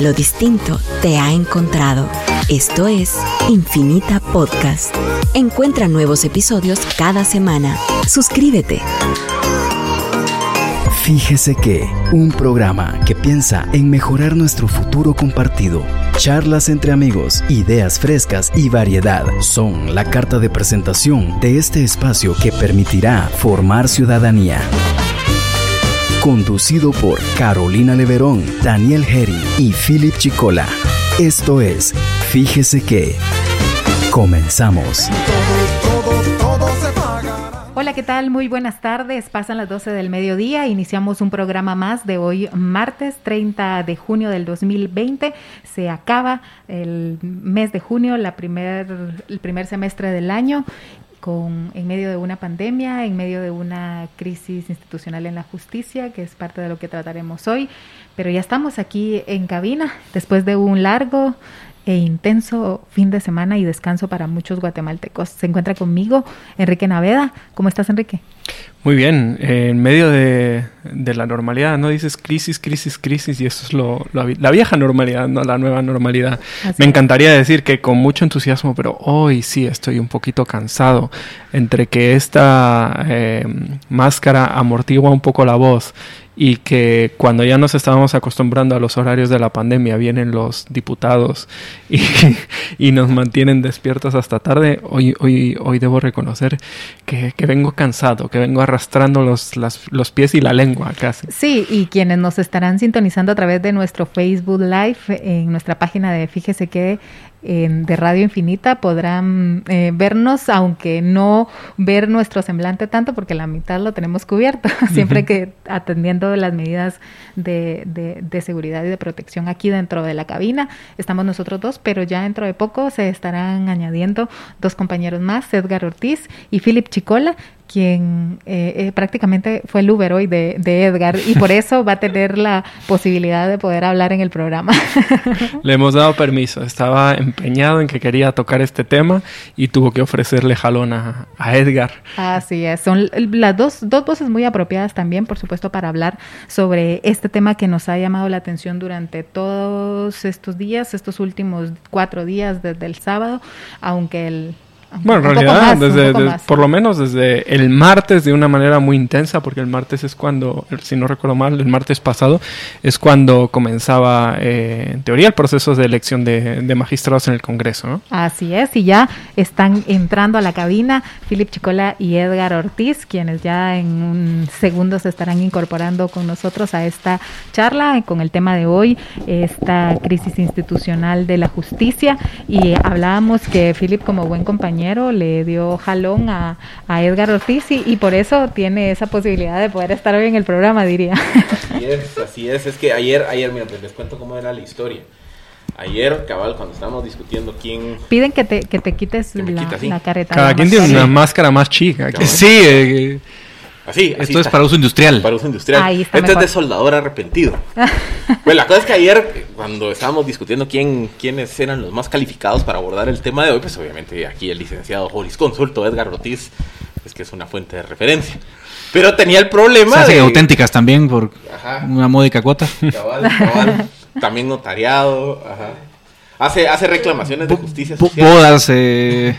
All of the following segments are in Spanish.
Lo distinto te ha encontrado. Esto es Infinita Podcast. Encuentra nuevos episodios cada semana. Suscríbete. Fíjese que un programa que piensa en mejorar nuestro futuro compartido. Charlas entre amigos, ideas frescas y variedad son la carta de presentación de este espacio que permitirá formar ciudadanía conducido por Carolina Leverón, Daniel Herry y Philip Chicola. Esto es Fíjese que comenzamos. Hola, ¿qué tal? Muy buenas tardes. Pasan las 12 del mediodía. Iniciamos un programa más de hoy, martes 30 de junio del 2020. Se acaba el mes de junio, la primer, el primer semestre del año con, en medio de una pandemia, en medio de una crisis institucional en la justicia, que es parte de lo que trataremos hoy. Pero ya estamos aquí en cabina después de un largo e intenso fin de semana y descanso para muchos guatemaltecos. Se encuentra conmigo Enrique Naveda. ¿Cómo estás, Enrique? Muy bien, en medio de, la normalidad, ¿no? Dices crisis, crisis, crisis, y eso es lo, la vieja normalidad, no la nueva normalidad. Me encantaría decir que con mucho entusiasmo, pero hoy sí estoy un poquito cansado entre que esta eh, máscara amortigua un poco la voz y que cuando ya nos estábamos acostumbrando a los horarios de la pandemia, vienen los diputados y, y nos mantienen despiertos hasta tarde, hoy, hoy, hoy debo reconocer que, que vengo cansado, que vengo arrastrando los, los pies y la lengua casi. Sí, y quienes nos estarán sintonizando a través de nuestro Facebook Live, en nuestra página de Fíjese que de Radio Infinita podrán eh, vernos, aunque no ver nuestro semblante tanto, porque la mitad lo tenemos cubierto, siempre que atendiendo las medidas de, de, seguridad y de protección aquí dentro de la cabina. Estamos nosotros dos, pero ya dentro de poco se estarán añadiendo dos compañeros más, Edgar Ortiz y Philip Chicola, quien eh, eh, prácticamente fue el Uber hoy de, Edgar y por eso va a tener la posibilidad de poder hablar en el programa. Le hemos dado permiso, estaba empeñado en que quería tocar este tema y tuvo que ofrecerle jalón a, Edgar. Así es, son las dos, dos voces muy apropiadas también, por supuesto, para hablar sobre este tema que nos ha llamado la atención durante todos estos días, estos últimos cuatro días desde el sábado, aunque el bueno, en realidad, desde, por lo menos desde el martes de una manera muy intensa, porque el martes es cuando, si no recuerdo mal, el martes pasado es cuando comenzaba, eh, en teoría, el proceso de elección de, magistrados en el Congreso. ¿no? Así es, y ya están entrando a la cabina Philip Chicola y Edgar Ortiz, quienes ya en un segundo se estarán incorporando con nosotros a esta charla con el tema de hoy, esta crisis institucional de la justicia. Y hablábamos que Philip, como buen compañero, le dio jalón a, Edgar Ortiz y, por eso tiene esa posibilidad de poder estar hoy en el programa, diría. Así es, así es. Es que ayer, ayer, mira, pues les cuento cómo era la historia. Ayer, cabal, cuando estábamos discutiendo quién... Piden que te, que te quites la, careta. Cada quien tiene una máscara más chica. Sí, eh, Así, Esto es para uso industrial. Para uso industrial. Esto es de soldador arrepentido. pues la cosa es que ayer, cuando estábamos discutiendo quién, quiénes eran los más calificados para abordar el tema de hoy, pues obviamente aquí el licenciado Joris Consulto Edgar Ortiz, es que es una fuente de referencia. Pero tenía el problema. Se auténticas también por una módica cuota. también notariado. Hace, hace reclamaciones de justicia social. Bodas, eh,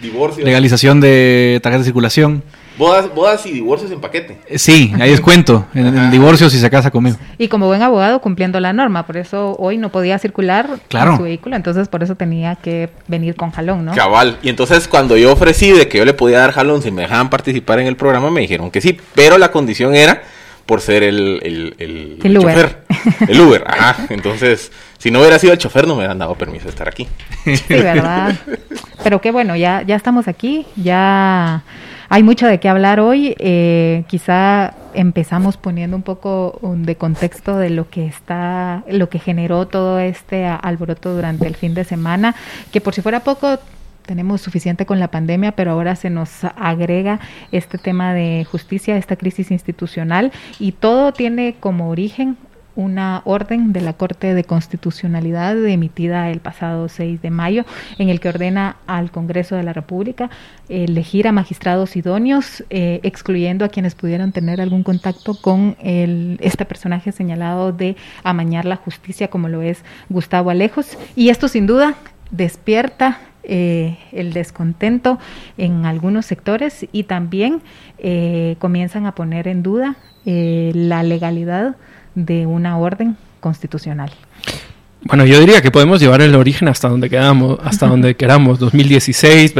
divorcios. Legalización de tarjeta de circulación. Bodas, bodas y divorcios en paquete. Sí, ahí es cuento. En, el divorcio si se casa conmigo. Y como buen abogado cumpliendo la norma, por eso hoy no podía circular claro. su vehículo, entonces por eso tenía que venir con jalón, ¿no? Cabal. Y entonces cuando yo ofrecí de que yo le podía dar jalón si me dejaban participar en el programa, me dijeron que sí, pero la condición era por ser el, el, el, chofer. El Uber, ajá. Entonces, si no hubiera sido el chofer, no me hubieran dado permiso de estar aquí. Sí, ¿verdad? Pero qué bueno, ya, ya estamos aquí, ya hay mucho de qué hablar hoy. Eh, quizá empezamos poniendo un poco de contexto de lo que está, lo que generó todo este alboroto durante el fin de semana, que por si fuera poco tenemos suficiente con la pandemia, pero ahora se nos agrega este tema de justicia, esta crisis institucional y todo tiene como origen una orden de la Corte de Constitucionalidad emitida el pasado 6 de mayo en el que ordena al Congreso de la República elegir a magistrados idóneos, eh, excluyendo a quienes pudieran tener algún contacto con el, este personaje señalado de amañar la justicia como lo es Gustavo Alejos. Y esto sin duda despierta eh, el descontento en algunos sectores y también eh, comienzan a poner en duda la legalidad de una orden constitucional. Bueno, yo diría que podemos llevar el origen hasta donde quedamos, hasta donde queramos, 2016,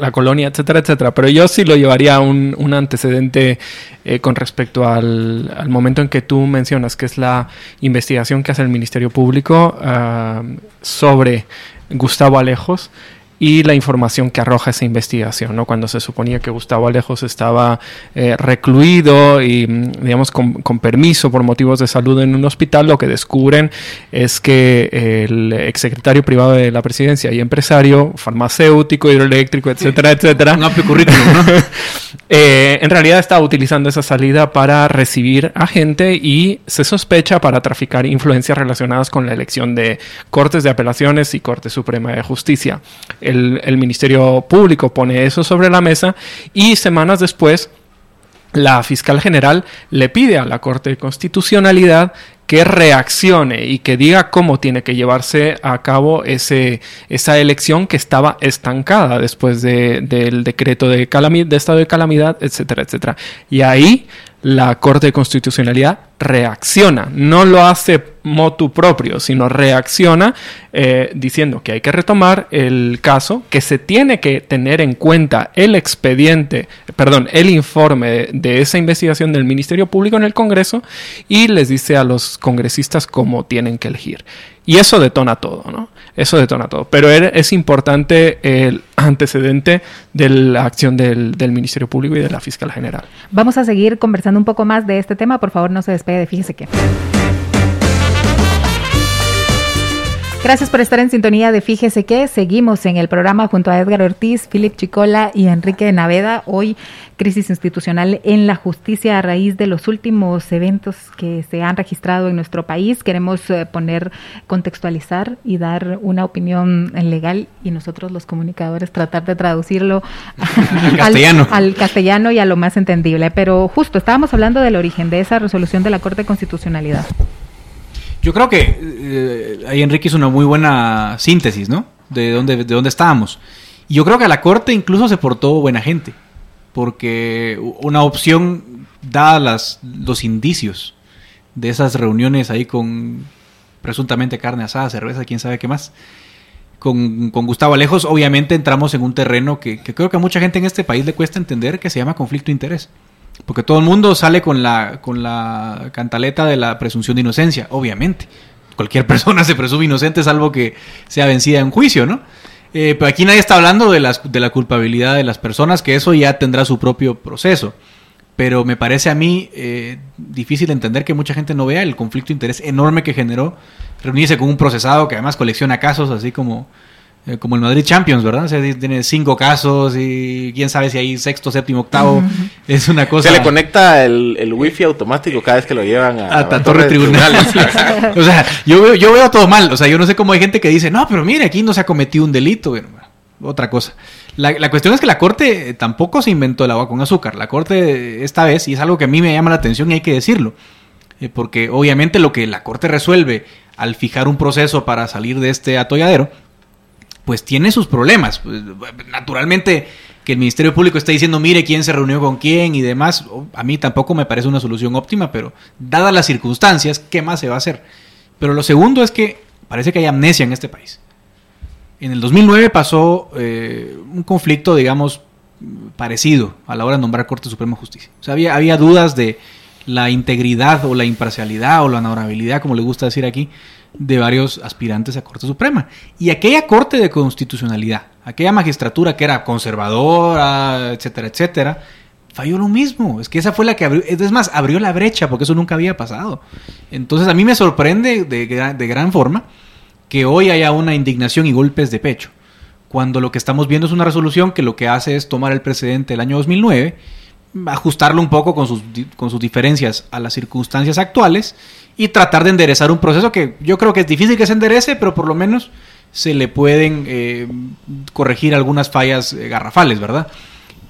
la, colonia, etcétera, etcétera. Pero yo sí lo llevaría a un, un antecedente eh, con respecto al, al, momento en que tú mencionas, que es la investigación que hace el Ministerio Público uh, sobre Gustavo Alejos y la información que arroja esa investigación, ¿no? Cuando se suponía que Gustavo Alejos estaba eh, recluido y, digamos, con, permiso por motivos de salud en un hospital, lo que descubren es que el exsecretario privado de la presidencia y empresario, farmacéutico, hidroeléctrico, etcétera, etcétera. Un amplio currículum, ¿no? Eh, en realidad estaba utilizando esa salida para recibir a gente y se sospecha para traficar influencias relacionadas con la elección de Cortes de Apelaciones y Corte Suprema de Justicia el, Ministerio Público pone eso sobre la mesa y semanas después la fiscal general le pide a la Corte de Constitucionalidad que reaccione y que diga cómo tiene que llevarse a cabo ese, esa elección que estaba estancada después del decreto de, de estado de calamidad, etcétera, etcétera. Y ahí la Corte de Constitucionalidad reacciona, no lo hace motu propio, sino reacciona eh, diciendo que hay que retomar el caso, que se tiene que tener en cuenta el expediente, perdón, el informe de, esa investigación del Ministerio Público en el Congreso y les dice a los congresistas cómo tienen que elegir. Y eso detona todo, ¿no? Eso detona todo. Pero es importante el antecedente de la acción del, del, Ministerio Público y de la Fiscal General. Vamos a seguir conversando un poco más de este tema. Por favor, no se despegue, fíjese que. Gracias por estar en sintonía de Fíjese que seguimos en el programa junto a Edgar Ortiz, Philip Chicola y Enrique Naveda. Hoy crisis institucional en la justicia a raíz de los últimos eventos que se han registrado en nuestro país. Queremos eh, poner, contextualizar y dar una opinión legal y nosotros los comunicadores tratar de traducirlo al, castellano. al castellano y a lo más entendible. Pero justo estábamos hablando del origen de esa resolución de la Corte de Constitucionalidad. Yo creo que eh, ahí Enrique hizo una muy buena síntesis, ¿no? De dónde, de dónde estábamos. Y yo creo que a la Corte incluso se portó buena gente, porque una opción, da las, los indicios de esas reuniones ahí con presuntamente carne asada, cerveza, quién sabe qué más, con, con Gustavo Alejos, obviamente entramos en un terreno que, que creo que a mucha gente en este país le cuesta entender, que se llama conflicto de interés. Porque todo el mundo sale con la, con la cantaleta de la presunción de inocencia, obviamente. Cualquier persona se presume inocente salvo que sea vencida en juicio, ¿no? Eh, pero aquí nadie está hablando de, las, de la culpabilidad de las personas, que eso ya tendrá su propio proceso. Pero me parece a mí eh, difícil entender que mucha gente no vea el conflicto de interés enorme que generó reunirse con un procesado que además colecciona casos, así como eh, como el Madrid Champions, ¿verdad? O sea, tiene cinco casos y quién sabe si hay sexto, séptimo, octavo. Es una cosa. Se le conecta el, el wifi automático cada vez que lo llevan a, a, torre tribunal. o sea, yo veo, yo veo todo mal. O sea, yo no sé cómo hay gente que dice, no, pero mire, aquí no se ha cometido un delito. Bueno, otra cosa. La, la, cuestión es que la Corte tampoco se inventó el agua con azúcar. La Corte esta vez, y es algo que a mí me llama la atención y hay que decirlo, eh, porque obviamente lo que la Corte resuelve al fijar un proceso para salir de este atolladero, pues tiene sus problemas. Pues, naturalmente, que el Ministerio Público está diciendo, mire quién se reunió con quién y demás, a mí tampoco me parece una solución óptima, pero dadas las circunstancias, ¿qué más se va a hacer? Pero lo segundo es que parece que hay amnesia en este país. En el 2009 pasó eh, un conflicto, digamos, parecido a la hora de nombrar Corte Suprema de Justicia. O sea, había, había dudas de la integridad o la imparcialidad o la honorabilidad, como le gusta decir aquí, de varios aspirantes a Corte Suprema. Y aquella Corte de Constitucionalidad, aquella magistratura que era conservadora, etcétera, etcétera, falló lo mismo. Es que esa fue la que abrió, es más, abrió la brecha porque eso nunca había pasado. Entonces a mí me sorprende de, de gran forma que hoy haya una indignación y golpes de pecho, cuando lo que estamos viendo es una resolución que lo que hace es tomar el precedente del año 2009, ajustarlo un poco con sus, con sus diferencias a las circunstancias actuales y tratar de enderezar un proceso que yo creo que es difícil que se enderece, pero por lo menos se le pueden eh, corregir algunas fallas eh, garrafales, ¿verdad?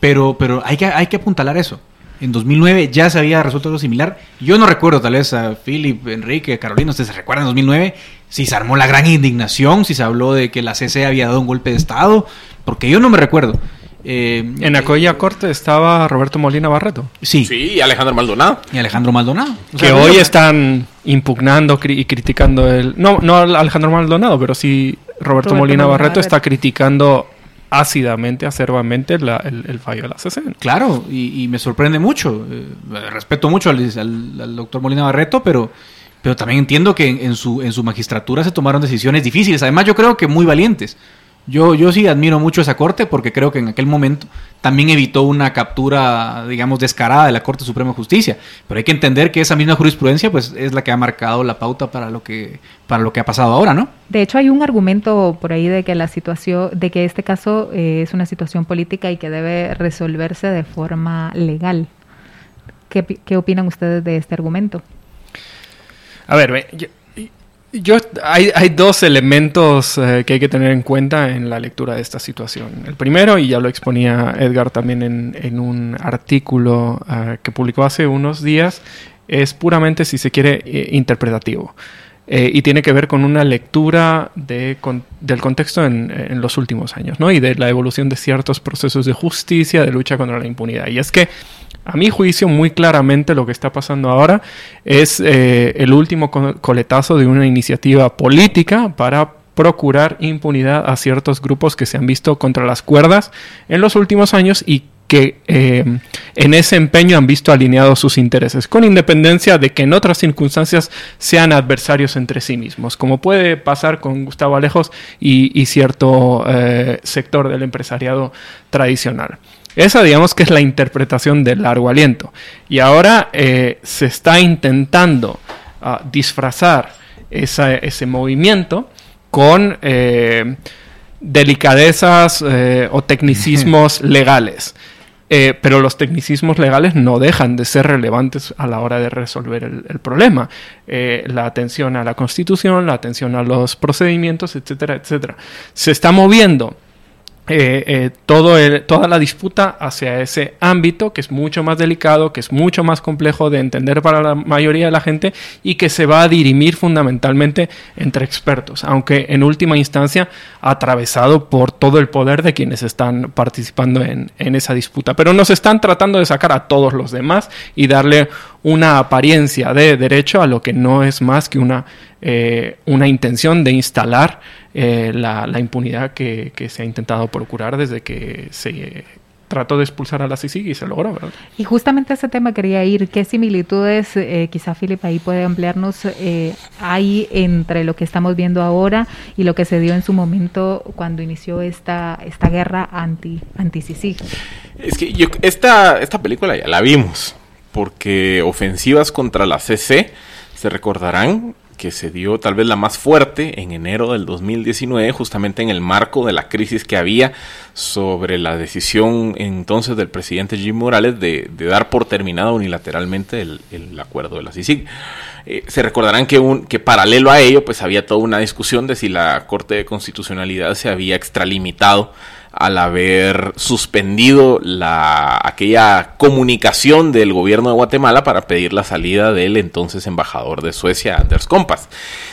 Pero, pero hay, que, hay que apuntalar eso. En 2009 ya se había resuelto algo similar. Yo no recuerdo, tal vez a Philip, Enrique, Carolina, ustedes se recuerdan en 2009 si se armó la gran indignación, si se habló de que la CC había dado un golpe de Estado, porque yo no me recuerdo. Eh, en aquella corte estaba Roberto Molina Barreto. Sí. Sí, y Alejandro Maldonado. Y Alejandro Maldonado. que hoy están impugnando y criticando el... No, no Alejandro Maldonado, pero sí Roberto, Molina, Barreto está criticando ácidamente, acerbamente el, fallo de la CC. Claro, y, me sorprende mucho. Eh, respeto mucho al, doctor Molina Barreto, pero, pero también entiendo que en, su, en su magistratura se tomaron decisiones difíciles. Además, yo creo que muy valientes. Yo, yo sí admiro mucho esa corte porque creo que en aquel momento también evitó una captura, digamos, descarada de la Corte Suprema de Justicia. Pero hay que entender que esa misma jurisprudencia, pues, es la que ha marcado la pauta para lo que, para lo que ha pasado ahora, ¿no? De hecho, hay un argumento por ahí de que la situación, de que este caso eh, es una situación política y que debe resolverse de forma legal. ¿Qué, qué opinan ustedes de este argumento? A ver, yo, yo, hay, hay, dos elementos eh, que hay que tener en cuenta en la lectura de esta situación. El primero, y ya lo exponía Edgar también en, en un artículo eh, que publicó hace unos días, es puramente, si se quiere, eh, interpretativo. y tiene que ver con una lectura de, del contexto en, en, los últimos años, ¿no? Y de la evolución de ciertos procesos de justicia, de lucha contra la impunidad. Y es que a mi juicio, muy claramente lo que está pasando ahora es eh, el último coletazo de una iniciativa política para procurar impunidad a ciertos grupos que se han visto contra las cuerdas en los últimos años y que eh, en ese empeño han visto alineados sus intereses, con independencia de que en otras circunstancias sean adversarios entre sí mismos, como puede pasar con Gustavo Alejos y, cierto eh, sector del empresariado tradicional. Esa digamos que es la interpretación del largo aliento. Y ahora eh, se está intentando ah, disfrazar ese movimiento con eh, delicadezas eh, o tecnicismos legales. pero los tecnicismos legales no dejan de ser relevantes a la hora de resolver el, problema. la atención a la constitución, la atención a los procedimientos, etcétera, etcétera. Se está moviendo eh, eh, todo toda la disputa hacia ese ámbito que es mucho más delicado, que es mucho más complejo de entender para la mayoría de la gente y que se va a dirimir fundamentalmente entre expertos, aunque en última instancia atravesado por todo el poder de quienes están participando en, en esa disputa. Pero nos están tratando de sacar a todos los demás y darle una apariencia de derecho a lo que no es más que una, eh, una intención de instalar eh, la, impunidad que, se ha intentado procurar desde que se trató de expulsar a la CICIG y se logró, ¿verdad? Y justamente a ese tema quería ir. ¿Qué similitudes, eh, quizá Philip ahí puede ampliarnos, hay entre lo que estamos viendo ahora y lo que se dio en su momento cuando inició esta, esta guerra anti, anti -CICIG? Es que yo, esta, esta película ya la vimos porque ofensivas contra la CC, se recordarán que se dio tal vez la más fuerte en enero del 2019, justamente en el marco de la crisis que había sobre la decisión entonces del presidente Jim Morales de, dar por terminado unilateralmente el, acuerdo de la CICIG. Eh, se recordarán que, un, que paralelo a ello, pues había toda una discusión de si la Corte de Constitucionalidad se había extralimitado al haber suspendido la, aquella comunicación del gobierno de Guatemala para pedir la salida del entonces embajador de Suecia, Anders Kompas.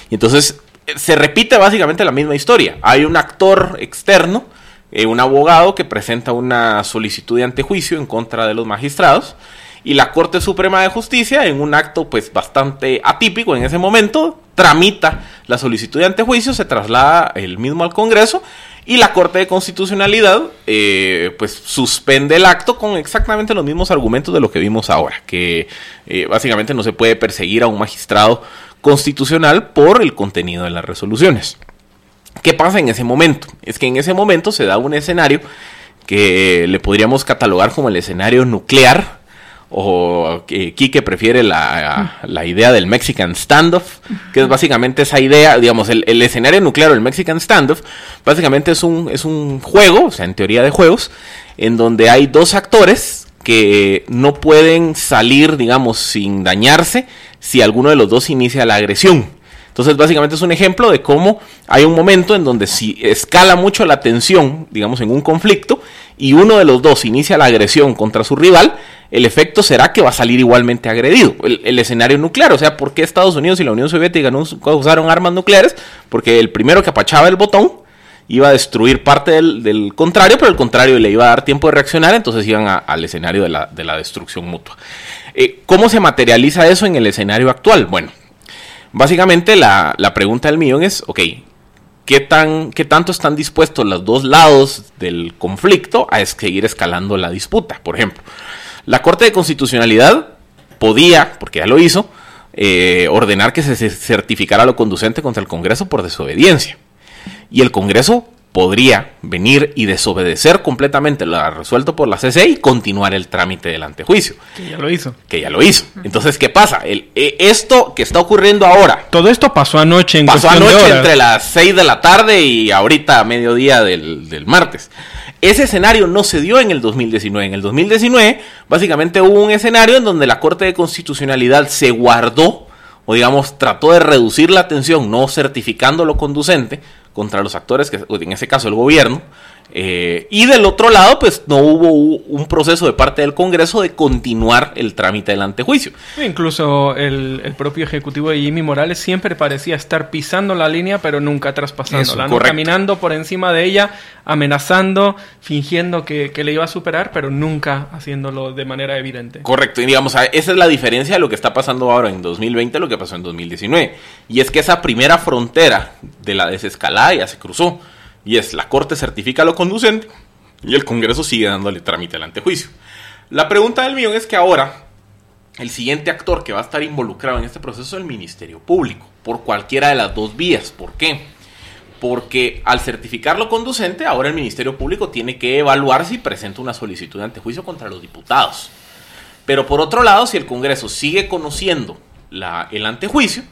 Y entonces eh, se repite básicamente la misma historia. Hay un actor externo, eh, un abogado que presenta una solicitud de antejuicio en contra de los magistrados y la Corte Suprema de Justicia, en un acto pues bastante atípico en ese momento, tramita la solicitud de antejuicio, se traslada el mismo al Congreso y la Corte de Constitucionalidad, eh, pues suspende el acto con exactamente los mismos argumentos de lo que vimos ahora, que eh, básicamente no se puede perseguir a un magistrado constitucional por el contenido de las resoluciones. ¿Qué pasa en ese momento? Es que en ese momento se da un escenario que le podríamos catalogar como el escenario nuclear o que Quique prefiere la, idea del Mexican Standoff, que es básicamente esa idea, digamos, el, escenario nuclear, el Mexican Standoff, básicamente es un, es un juego, o sea, en teoría de juegos, en donde hay dos actores que no pueden salir, digamos, sin dañarse si alguno de los dos inicia la agresión. Entonces, básicamente es un ejemplo de cómo hay un momento en donde si escala mucho la tensión, digamos, en un conflicto, y uno de los dos inicia la agresión contra su rival, el efecto será que va a salir igualmente agredido. El, escenario nuclear, o sea, ¿por qué Estados Unidos y la Unión Soviética no usaron armas nucleares? Porque el primero que apachaba el botón iba a destruir parte del, contrario, pero el contrario le iba a dar tiempo de reaccionar, entonces iban al escenario de la, destrucción mutua. Eh, ¿Cómo se materializa eso en el escenario actual? Bueno, básicamente la, pregunta del millón es, ok, ¿qué, tan, ¿qué tanto están dispuestos los dos lados del conflicto a seguir escalando la disputa? Por ejemplo, la Corte de Constitucionalidad podía, porque ya lo hizo, eh, ordenar que se certificara lo conducente contra el Congreso por desobediencia. Y el Congreso podría venir y desobedecer completamente lo resuelto por la CC y continuar el trámite del antejuicio. Que ya lo hizo. Que ya lo hizo. Entonces, ¿qué pasa? El, eh, esto que está ocurriendo ahora. Todo esto pasó anoche en Pasó anoche entre las 6 de la tarde y ahorita a mediodía del, del martes. Ese escenario no se dio en el 2019. En el 2019, básicamente hubo un escenario en donde la Corte de Constitucionalidad se guardó o digamos trató de reducir la tensión no certificando lo conducente contra los actores, que en ese caso el gobierno, eh, y del otro lado, pues no hubo un proceso de parte del Congreso de continuar el trámite del antejuicio. Incluso el, propio ejecutivo de Jimmy Morales siempre parecía estar pisando la línea, pero nunca traspasándola, caminando por encima de ella, amenazando, fingiendo que, le iba a superar, pero nunca haciéndolo de manera evidente. Correcto, y digamos, esa es la diferencia de lo que está pasando ahora en 2020, lo que pasó en 2019. Y es que esa primera frontera de la desescalada ya se cruzó. Y es, la Corte certifica lo conducente y el Congreso sigue dándole trámite al antejuicio. La pregunta del millón es que ahora el siguiente actor que va a estar involucrado en este proceso es el Ministerio Público, por cualquiera de las dos vías. ¿Por qué? Porque al certificar lo conducente, ahora el Ministerio Público tiene que evaluar si presenta una solicitud de antejuicio contra los diputados. Pero por otro lado, si el Congreso sigue conociendo el antejuicio,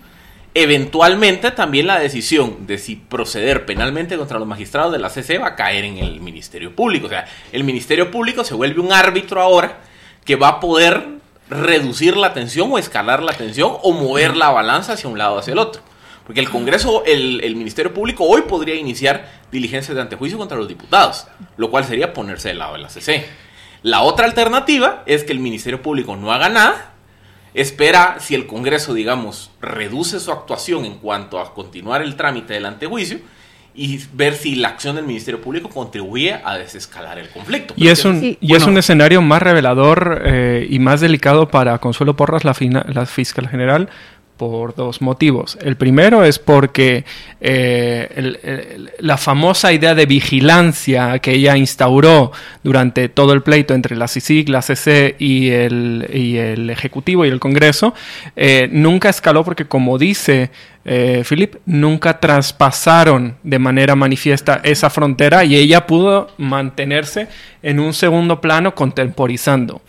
Eventualmente también la decisión de si proceder penalmente contra los magistrados de la CC va a caer en el Ministerio Público. O sea, el Ministerio Público se vuelve un árbitro ahora que va a poder reducir la tensión o escalar la tensión o mover la balanza hacia un lado o hacia el otro. Porque el Congreso, el, el, Ministerio Público hoy podría iniciar diligencias de antejuicio contra los diputados, lo cual sería ponerse del lado de la CC. La otra alternativa es que el Ministerio Público no haga nada espera si el Congreso, digamos, reduce su actuación en cuanto a continuar el trámite del antejuicio y ver si la acción del Ministerio Público contribuye a desescalar el conflicto. Y es un, y es un escenario más revelador eh, y más delicado para Consuelo Porras, la, la fiscal general, por dos motivos. El primero es porque eh, la famosa idea de vigilancia que ella instauró durante todo el pleito entre la CICIG, la CC y el, y el Ejecutivo y el Congreso, eh, nunca escaló porque, como dice eh, Philip, nunca traspasaron de manera manifiesta esa frontera y ella pudo mantenerse en un segundo plano contemporizando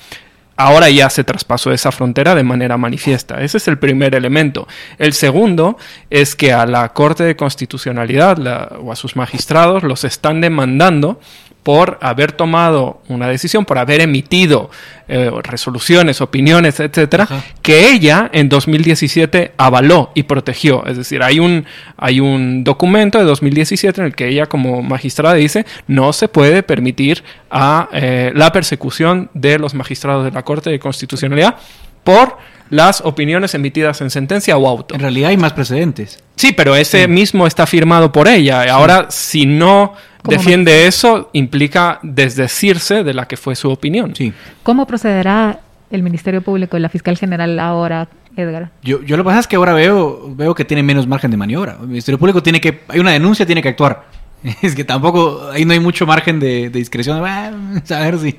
ahora ya se traspasó esa frontera de manera manifiesta. Ese es el primer elemento. El segundo es que a la Corte de Constitucionalidad o a sus magistrados los están demandando por haber tomado una decisión, por haber emitido eh, resoluciones, opiniones, etcétera, que ella en 2017 avaló y protegió. Es decir, hay un, hay un documento de 2017 en el que ella como magistrada dice no se puede permitir a eh, la persecución de los magistrados de la Corte de Constitucionalidad por las opiniones emitidas en sentencia o auto. En realidad hay más precedentes. Sí, pero ese mismo está firmado por ella. Ahora, si no defiende eso, implica desdecirse de la que fue su opinión. Sí. ¿Cómo procederá el Ministerio Público y la Fiscal General ahora, Edgar? Yo, yo lo que pasa es que ahora veo, veo que tiene menos margen de maniobra. El Ministerio Público tiene que, hay una denuncia, tiene que actuar. Es que tampoco, ahí no hay mucho margen de, discreción. a ver si...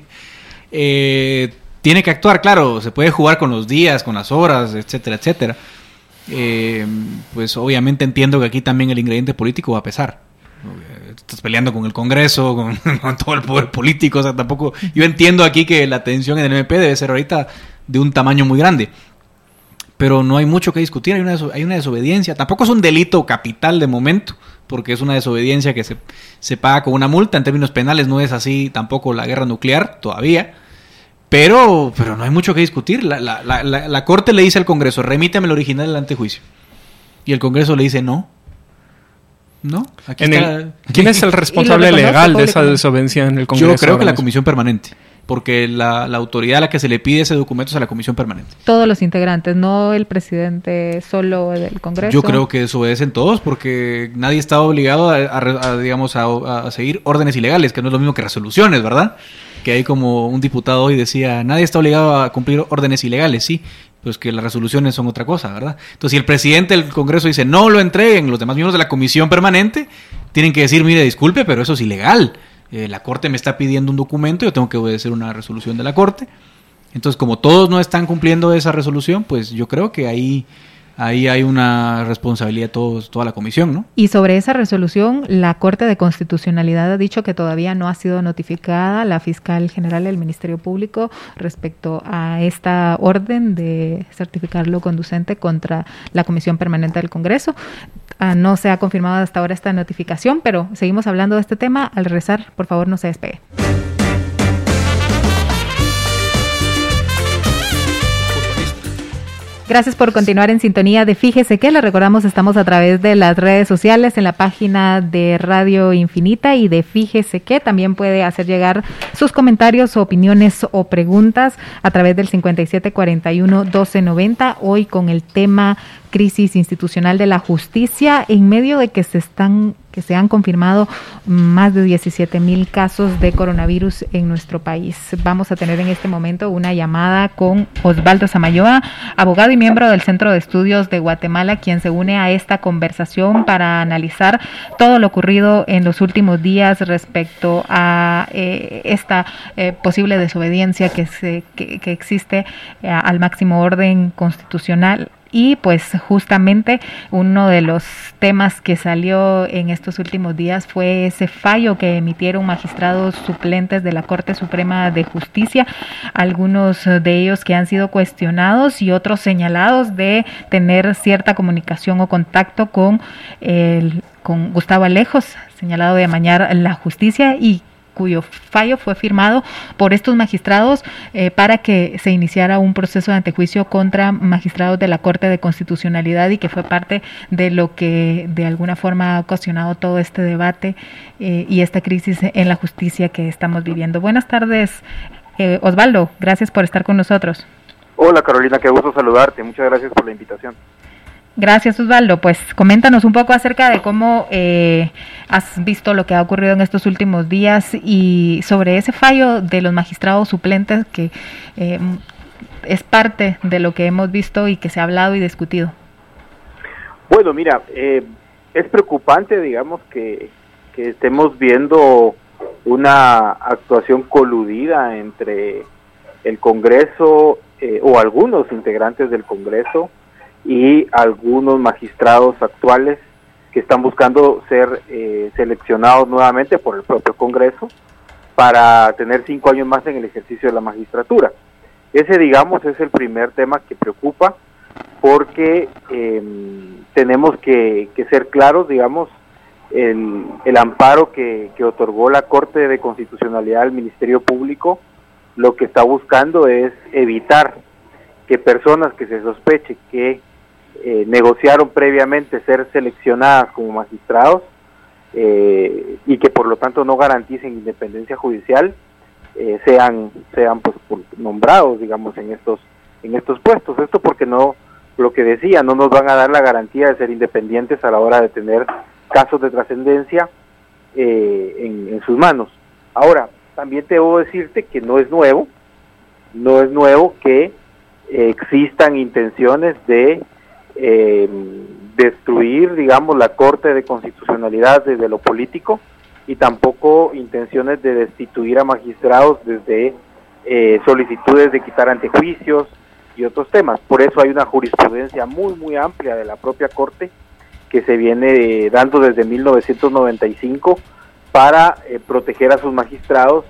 Eh, tiene que actuar, claro, se puede jugar con los días, con las horas, etcétera, etcétera. Eh, pues obviamente entiendo que aquí también el ingrediente político va a pesar. Estás peleando con el Congreso, con, todo el poder político, o sea, tampoco... Yo entiendo aquí que la tensión en el MP debe ser ahorita de un tamaño muy grande, pero no hay mucho que discutir, hay una, desobediencia, tampoco es un delito capital de momento, porque es una desobediencia que se paga con una multa, en términos penales no es así tampoco la guerra nuclear todavía, Pero, pero no hay mucho que discutir. La, la, la, la Corte le dice al Congreso, remítame el original del antejuicio. Y el Congreso le dice, no. ¿No? Aquí ¿Quién es el responsable legal de esa desobediencia en el Congreso? Yo creo que la Comisión Permanente porque la, autoridad a la que se le pide ese documento es a la Comisión Permanente. Todos los integrantes, no el presidente solo del Congreso. Yo creo que desobedecen todos porque nadie está obligado a, digamos, a, seguir órdenes ilegales, que no es lo mismo que resoluciones, ¿verdad? Que hay como un diputado hoy decía, nadie está obligado a cumplir órdenes ilegales, sí, pues que las resoluciones son otra cosa, ¿verdad? Entonces, si el presidente del Congreso dice no lo entreguen, los demás miembros de la comisión permanente tienen que decir, mire, disculpe, pero eso es ilegal. Eh, la Corte me está pidiendo un documento, yo tengo que obedecer una resolución de la Corte. Entonces, como todos no están cumpliendo esa resolución, pues yo creo que ahí ahí hay una responsabilidad de todos, toda la comisión, ¿no? Y sobre esa resolución, la Corte de Constitucionalidad ha dicho que todavía no ha sido notificada la fiscal general del Ministerio Público respecto a esta orden de certificarlo conducente contra la Comisión Permanente del Congreso. Ah, no se ha confirmado hasta ahora esta notificación, pero seguimos hablando de este tema. Al rezar, por favor, no se despegue. Gracias por continuar en sintonía de Fíjese que le recordamos estamos a través de las redes sociales en la página de Radio Infinita y de Fíjese que también puede hacer llegar sus comentarios, opiniones o preguntas a través del 5741 1290 hoy con el tema crisis institucional de la justicia en medio de que se están que se han confirmado más de 17 mil casos de coronavirus en nuestro país. Vamos a tener en este momento una llamada con Osvaldo Samayoa, abogado y miembro del Centro de Estudios de Guatemala, quien se une a esta conversación para analizar todo lo ocurrido en los últimos días respecto a eh, esta eh, posible desobediencia que, se, que, existe eh, al máximo orden constitucional y pues justamente uno de los temas que salió en estos últimos días fue ese fallo que emitieron magistrados suplentes de la Corte Suprema de Justicia, algunos de ellos que han sido cuestionados y otros señalados de tener cierta comunicación o contacto con el con Gustavo Alejos, señalado de amañar la justicia y cuyo fallo fue firmado por estos magistrados eh, para que se iniciara un proceso de antejuicio contra magistrados de la Corte de Constitucionalidad y que fue parte de lo que de alguna forma ha ocasionado todo este debate eh, y esta crisis en la justicia que estamos viviendo. Buenas tardes, eh, Osvaldo. Gracias por estar con nosotros. Hola Carolina, qué gusto saludarte. Muchas gracias por la invitación. Gracias, Osvaldo. Pues coméntanos un poco acerca de cómo eh, has visto lo que ha ocurrido en estos últimos días y sobre ese fallo de los magistrados suplentes que eh, es parte de lo que hemos visto y que se ha hablado y discutido. Bueno, mira, eh, es preocupante, digamos, que, que estemos viendo una actuación coludida entre el Congreso o algunos integrantes del Congreso y algunos magistrados actuales que están buscando ser eh, seleccionados nuevamente por el propio Congreso para tener cinco años más en el ejercicio de la magistratura. Ese, digamos, es el primer tema que preocupa porque em, tenemos que, ser claros, digamos, el, el amparo que, que, otorgó la Corte de Constitucionalidad al Ministerio Público, lo que está buscando es evitar que personas que se sospeche que eh, negociaron previamente ser seleccionadas como magistrados eh, y que por lo tanto no garanticen independencia judicial eh, sean sean pues nombrados digamos en estos en estos puestos. Esto porque no lo que decía no nos van a dar la garantía de ser independientes a la hora de tener casos de trascendencia en, en sus manos. Ahora también debo decirte que no es nuevo no es nuevo que existan intenciones de eh, destruir, digamos, la Corte de Constitucionalidad desde lo político y tampoco intenciones de destituir a magistrados desde eh, solicitudes de quitar antejuicios y otros temas. Por eso hay una jurisprudencia muy, muy amplia de la propia Corte que se viene dando desde 1995 para eh, proteger a sus magistrados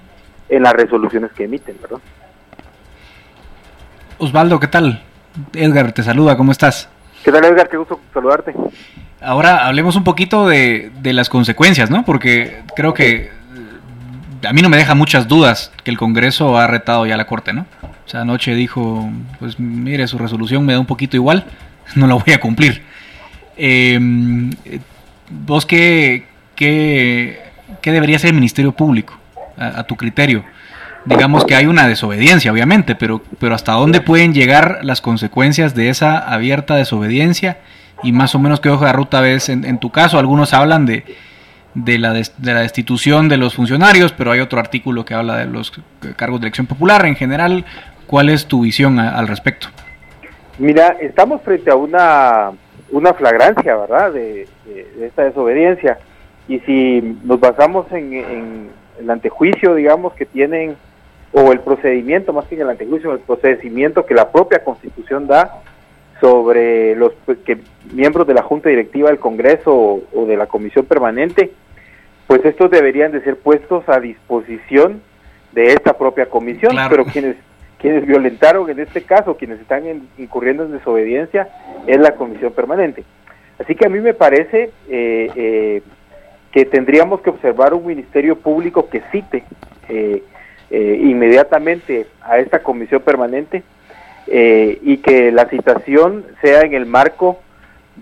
en las resoluciones que emiten, ¿verdad? Osvaldo, ¿qué tal? Edgar te saluda, ¿cómo estás? ¿Qué tal, Edgar? Qué gusto saludarte. Ahora hablemos un poquito de, las consecuencias, ¿no? Porque creo que a mí no me deja muchas dudas que el Congreso ha retado ya a la Corte, ¿no? O sea, anoche dijo, pues mire, su resolución me da un poquito igual, no la voy a cumplir. Em, ¿Vos qué, qué, debería ser el Ministerio Público, a, tu criterio? Digamos que hay una desobediencia, obviamente, pero, pero ¿hasta dónde pueden llegar las consecuencias de esa abierta desobediencia? Y más o menos qué hoja de ruta ves en, en tu caso. Algunos hablan de, de la, de la destitución de los funcionarios, pero hay otro artículo que habla de los cargos de elección popular. En general, ¿cuál es tu visión al respecto? Mira, estamos frente a una, una flagrancia, ¿verdad?, de, esta desobediencia. Y si nos basamos en, el antejuicio, digamos, que tienen, o el procedimiento, más que en el antejuicio, el procedimiento que la propia Constitución da sobre los pues, que, miembros de la Junta Directiva del Congreso o de la Comisión Permanente, pues estos deberían de ser puestos a disposición de esta propia comisión, pero quienes quienes violentaron en este caso, quienes están incurriendo en desobediencia, es la comisión permanente. Así que a mí me parece eh, eh, que tendríamos que observar un ministerio público que cite eh, inmediatamente a esta comisión permanente y que la citación sea en el marco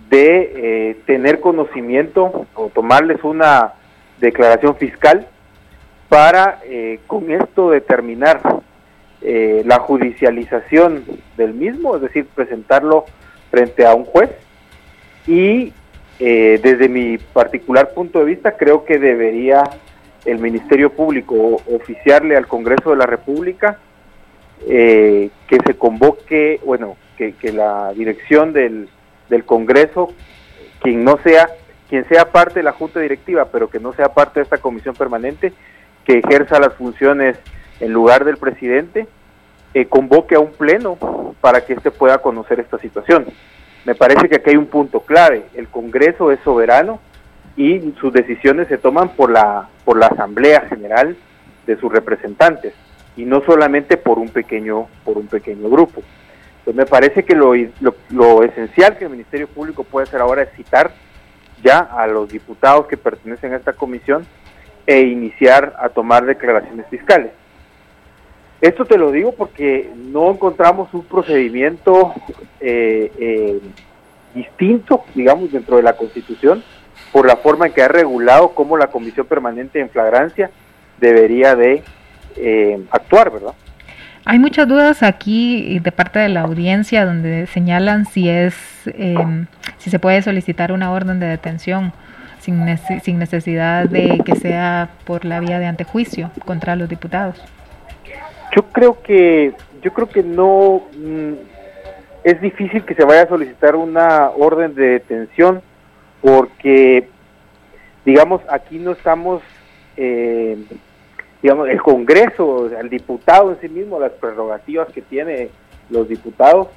de tener conocimiento o tomarles una declaración fiscal para eh, con esto determinar eh, la judicialización del mismo, es decir, presentarlo frente a un juez. Y eh, desde mi particular punto de vista creo que debería el Ministerio Público oficiarle al Congreso de la República que se convoque, bueno, que, que la dirección del, del Congreso, quien no sea quien sea parte de la Junta Directiva, pero que no sea parte de esta comisión permanente, que ejerza las funciones en lugar del presidente, eh, convoque a un pleno para que éste pueda conocer esta situación. Me parece que aquí hay un punto clave. El Congreso es soberano y sus decisiones se toman por la, por la Asamblea General de sus representantes y no solamente por un pequeño, por un pequeño grupo. Entonces me parece que lo, lo, esencial que el Ministerio Público puede hacer ahora es citar ya a los diputados que pertenecen a esta comisión e iniciar a tomar declaraciones fiscales. Esto te lo digo porque no encontramos un procedimiento eh, eh, distinto, digamos, dentro de la Constitución, por la forma en que ha regulado cómo la Comisión Permanente en Flagrancia debería de eh, actuar, ¿verdad? Hay muchas dudas aquí de parte de la audiencia donde señalan si es em, si se puede solicitar una orden de detención sin, sin necesidad de que sea por la vía de antejuicio contra los diputados. Yo creo que yo creo que no mm, es difícil que se vaya a solicitar una orden de detención porque digamos aquí no estamos eh, digamos, el Congreso, el diputado en sí mismo, las prerrogativas que tiene los diputados,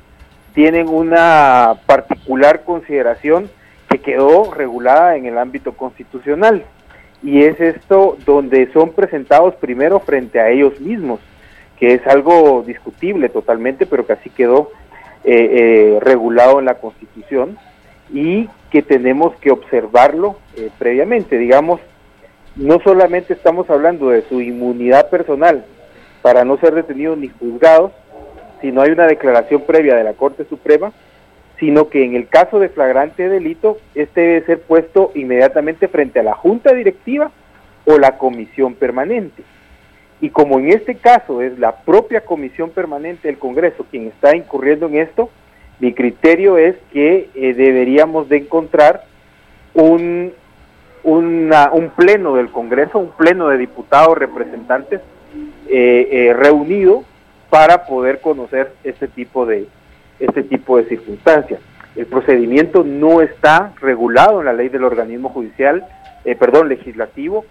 tienen una particular consideración que quedó regulada en el ámbito constitucional. Y es esto donde son presentados primero frente a ellos mismos, que es algo discutible totalmente, pero que así quedó eh, eh, regulado en la Constitución y que tenemos que observarlo eh, previamente. Digamos, no solamente estamos hablando de su inmunidad personal para no ser detenidos ni juzgados, sino hay una declaración previa de la Corte Suprema, sino que en el caso de flagrante delito, este debe ser puesto inmediatamente frente a la Junta Directiva o la Comisión Permanente. Y como en este caso es la propia Comisión Permanente del Congreso quien está incurriendo en esto, mi criterio es que eh, deberíamos de encontrar un un pleno del Congreso, un pleno de diputados representantes eh, eh, reunido para poder conocer este tipo de este tipo de circunstancias. El procedimiento no está regulado en la ley del organismo judicial, eh, perdón, legislativo,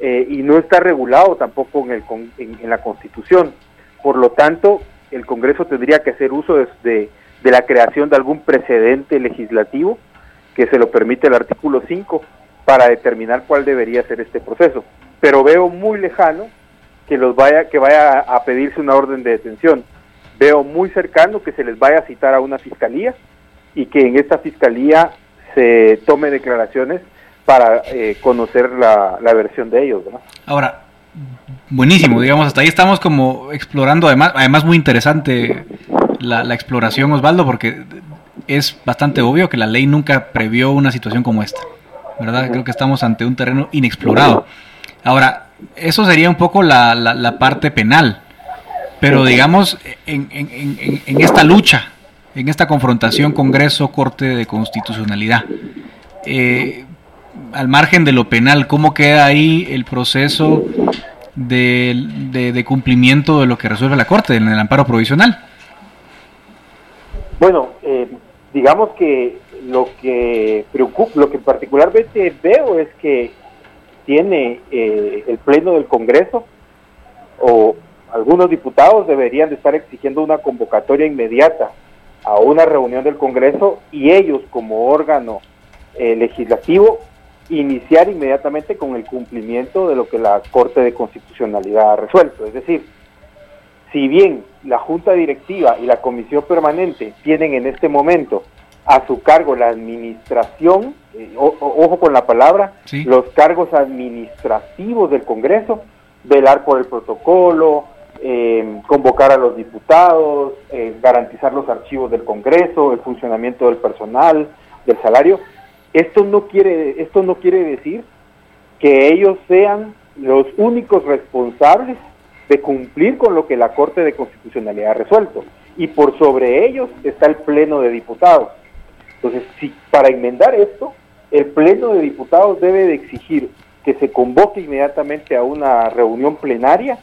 y no está regulado tampoco en, el, en, la Constitución. Por lo tanto, el Congreso tendría que hacer uso de la creación de algún precedente legislativo que se lo permite el artículo 5 para determinar cuál debería ser este proceso. Pero veo muy lejano que los vaya que vaya a pedirse una orden de detención. Veo muy cercano que se les vaya a citar a una fiscalía y que en esta fiscalía se tome declaraciones para eh, conocer la, versión de ellos. Ahora, buenísimo, digamos, hasta ahí estamos como explorando, además, además muy interesante la, la exploración, Osvaldo, porque es bastante obvio que la ley nunca previó una situación como esta, ¿verdad? Creo que estamos ante un terreno inexplorado. Ahora, eso sería un poco la, la, parte penal, pero digamos, en, en, en, esta lucha, en esta confrontación Congreso-Corte de Constitucionalidad, eh, al margen de lo penal, ¿cómo queda ahí el proceso de, de, cumplimiento de lo que resuelve la Corte en el amparo provisional? Bueno, eh, digamos que lo que preocupa, lo que particularmente veo es que tiene eh, el Pleno del Congreso o algunos diputados deberían de estar exigiendo una convocatoria inmediata a una reunión del Congreso y ellos como órgano eh, legislativo iniciar inmediatamente con el cumplimiento de lo que la Corte de Constitucionalidad ha resuelto. Es decir, si bien la Junta Directiva y la Comisión Permanente tienen en este momento a su cargo la administración, eh, ojo con la palabra, los cargos administrativos del Congreso, velar por el protocolo, eh, convocar a los diputados, eh, garantizar los archivos del Congreso, el funcionamiento del personal, del salario. Esto no quiere, esto no quiere decir que ellos sean los únicos responsables de cumplir con lo que la Corte de Constitucionalidad ha resuelto. Y por sobre ellos está el Pleno de Diputados. Entonces, si para enmendar esto, el Pleno de Diputados debe de exigir que se convoque inmediatamente a una reunión plenaria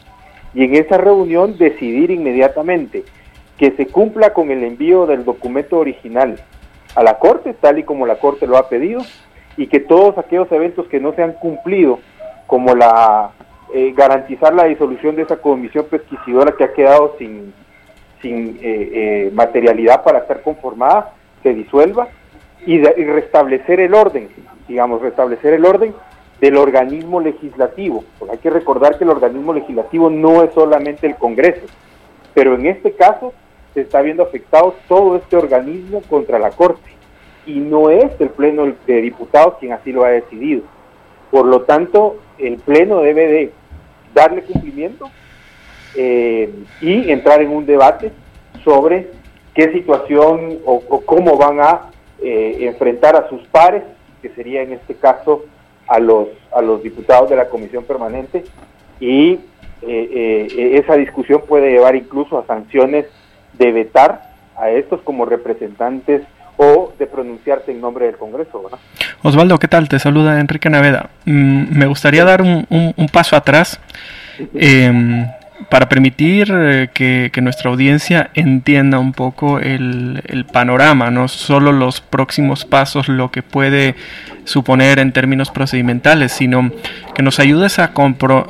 y en esa reunión decidir inmediatamente que se cumpla con el envío del documento original a la Corte, tal y como la Corte lo ha pedido, y que todos aquellos eventos que no se han cumplido, como la eh, garantizar la disolución de esa comisión pesquisidora que ha quedado sin, sin eh, eh, materialidad para estar conformada, se disuelva y, restablecer el orden, digamos, restablecer el orden del organismo legislativo. Porque hay que recordar que el organismo legislativo no es solamente el Congreso, pero en este caso se está viendo afectado todo este organismo contra la Corte y no es el Pleno de Diputados quien así lo ha decidido. Por lo tanto, el Pleno debe de darle cumplimiento eh, y entrar en un debate sobre qué situación o, cómo van a eh, enfrentar a sus pares, que sería en este caso a los, a los diputados de la comisión permanente, y eh, eh, esa discusión puede llevar incluso a sanciones de vetar a estos como representantes o de pronunciarse en nombre del Congreso. Osvaldo, ¿qué tal? Te saluda Enrique Naveda. Mm, me gustaría dar un, un, paso atrás. Eh, para permitir eh, que, nuestra audiencia entienda un poco el, el, panorama, no solo los próximos pasos, lo que puede suponer en términos procedimentales, sino que nos ayudes a, compro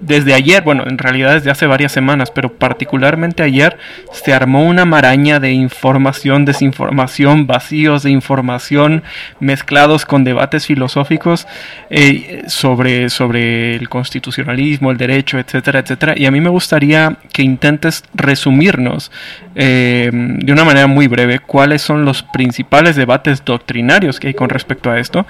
desde ayer, bueno, en realidad desde hace varias semanas, pero particularmente ayer se armó una maraña de información, desinformación, vacíos de información mezclados con debates filosóficos eh, sobre, sobre el constitucionalismo, el derecho, etcétera, etcétera. Y a mí me gustaría que intentes resumirnos eh, de una manera muy breve cuáles son los principales debates doctrinarios que hay con respecto a esto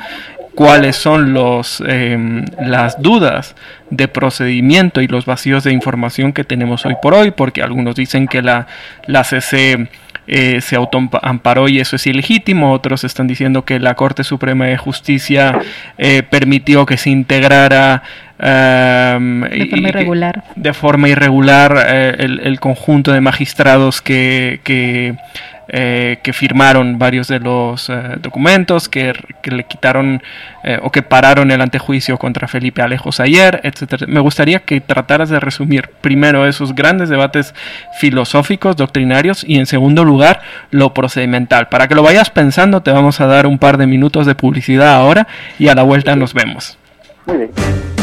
cuáles son los, em, las dudas de procedimiento y los vacíos de información que tenemos hoy por hoy, porque algunos dicen que la, la CC eh, se autoamparó y eso es ilegítimo, otros están diciendo que la Corte Suprema de Justicia eh, permitió que se integrara em, de forma irregular, de forma irregular eh, el, el, conjunto de magistrados que, que eh, que firmaron varios de los eh, documentos, que, le quitaron eh, o que pararon el antejuicio contra Felipe Alejos ayer, etc. Me gustaría que trataras de resumir primero esos grandes debates filosóficos, doctrinarios, y en segundo lugar lo procedimental. Para que lo vayas pensando, te vamos a dar un par de minutos de publicidad ahora y a la vuelta nos vemos. Muy bien.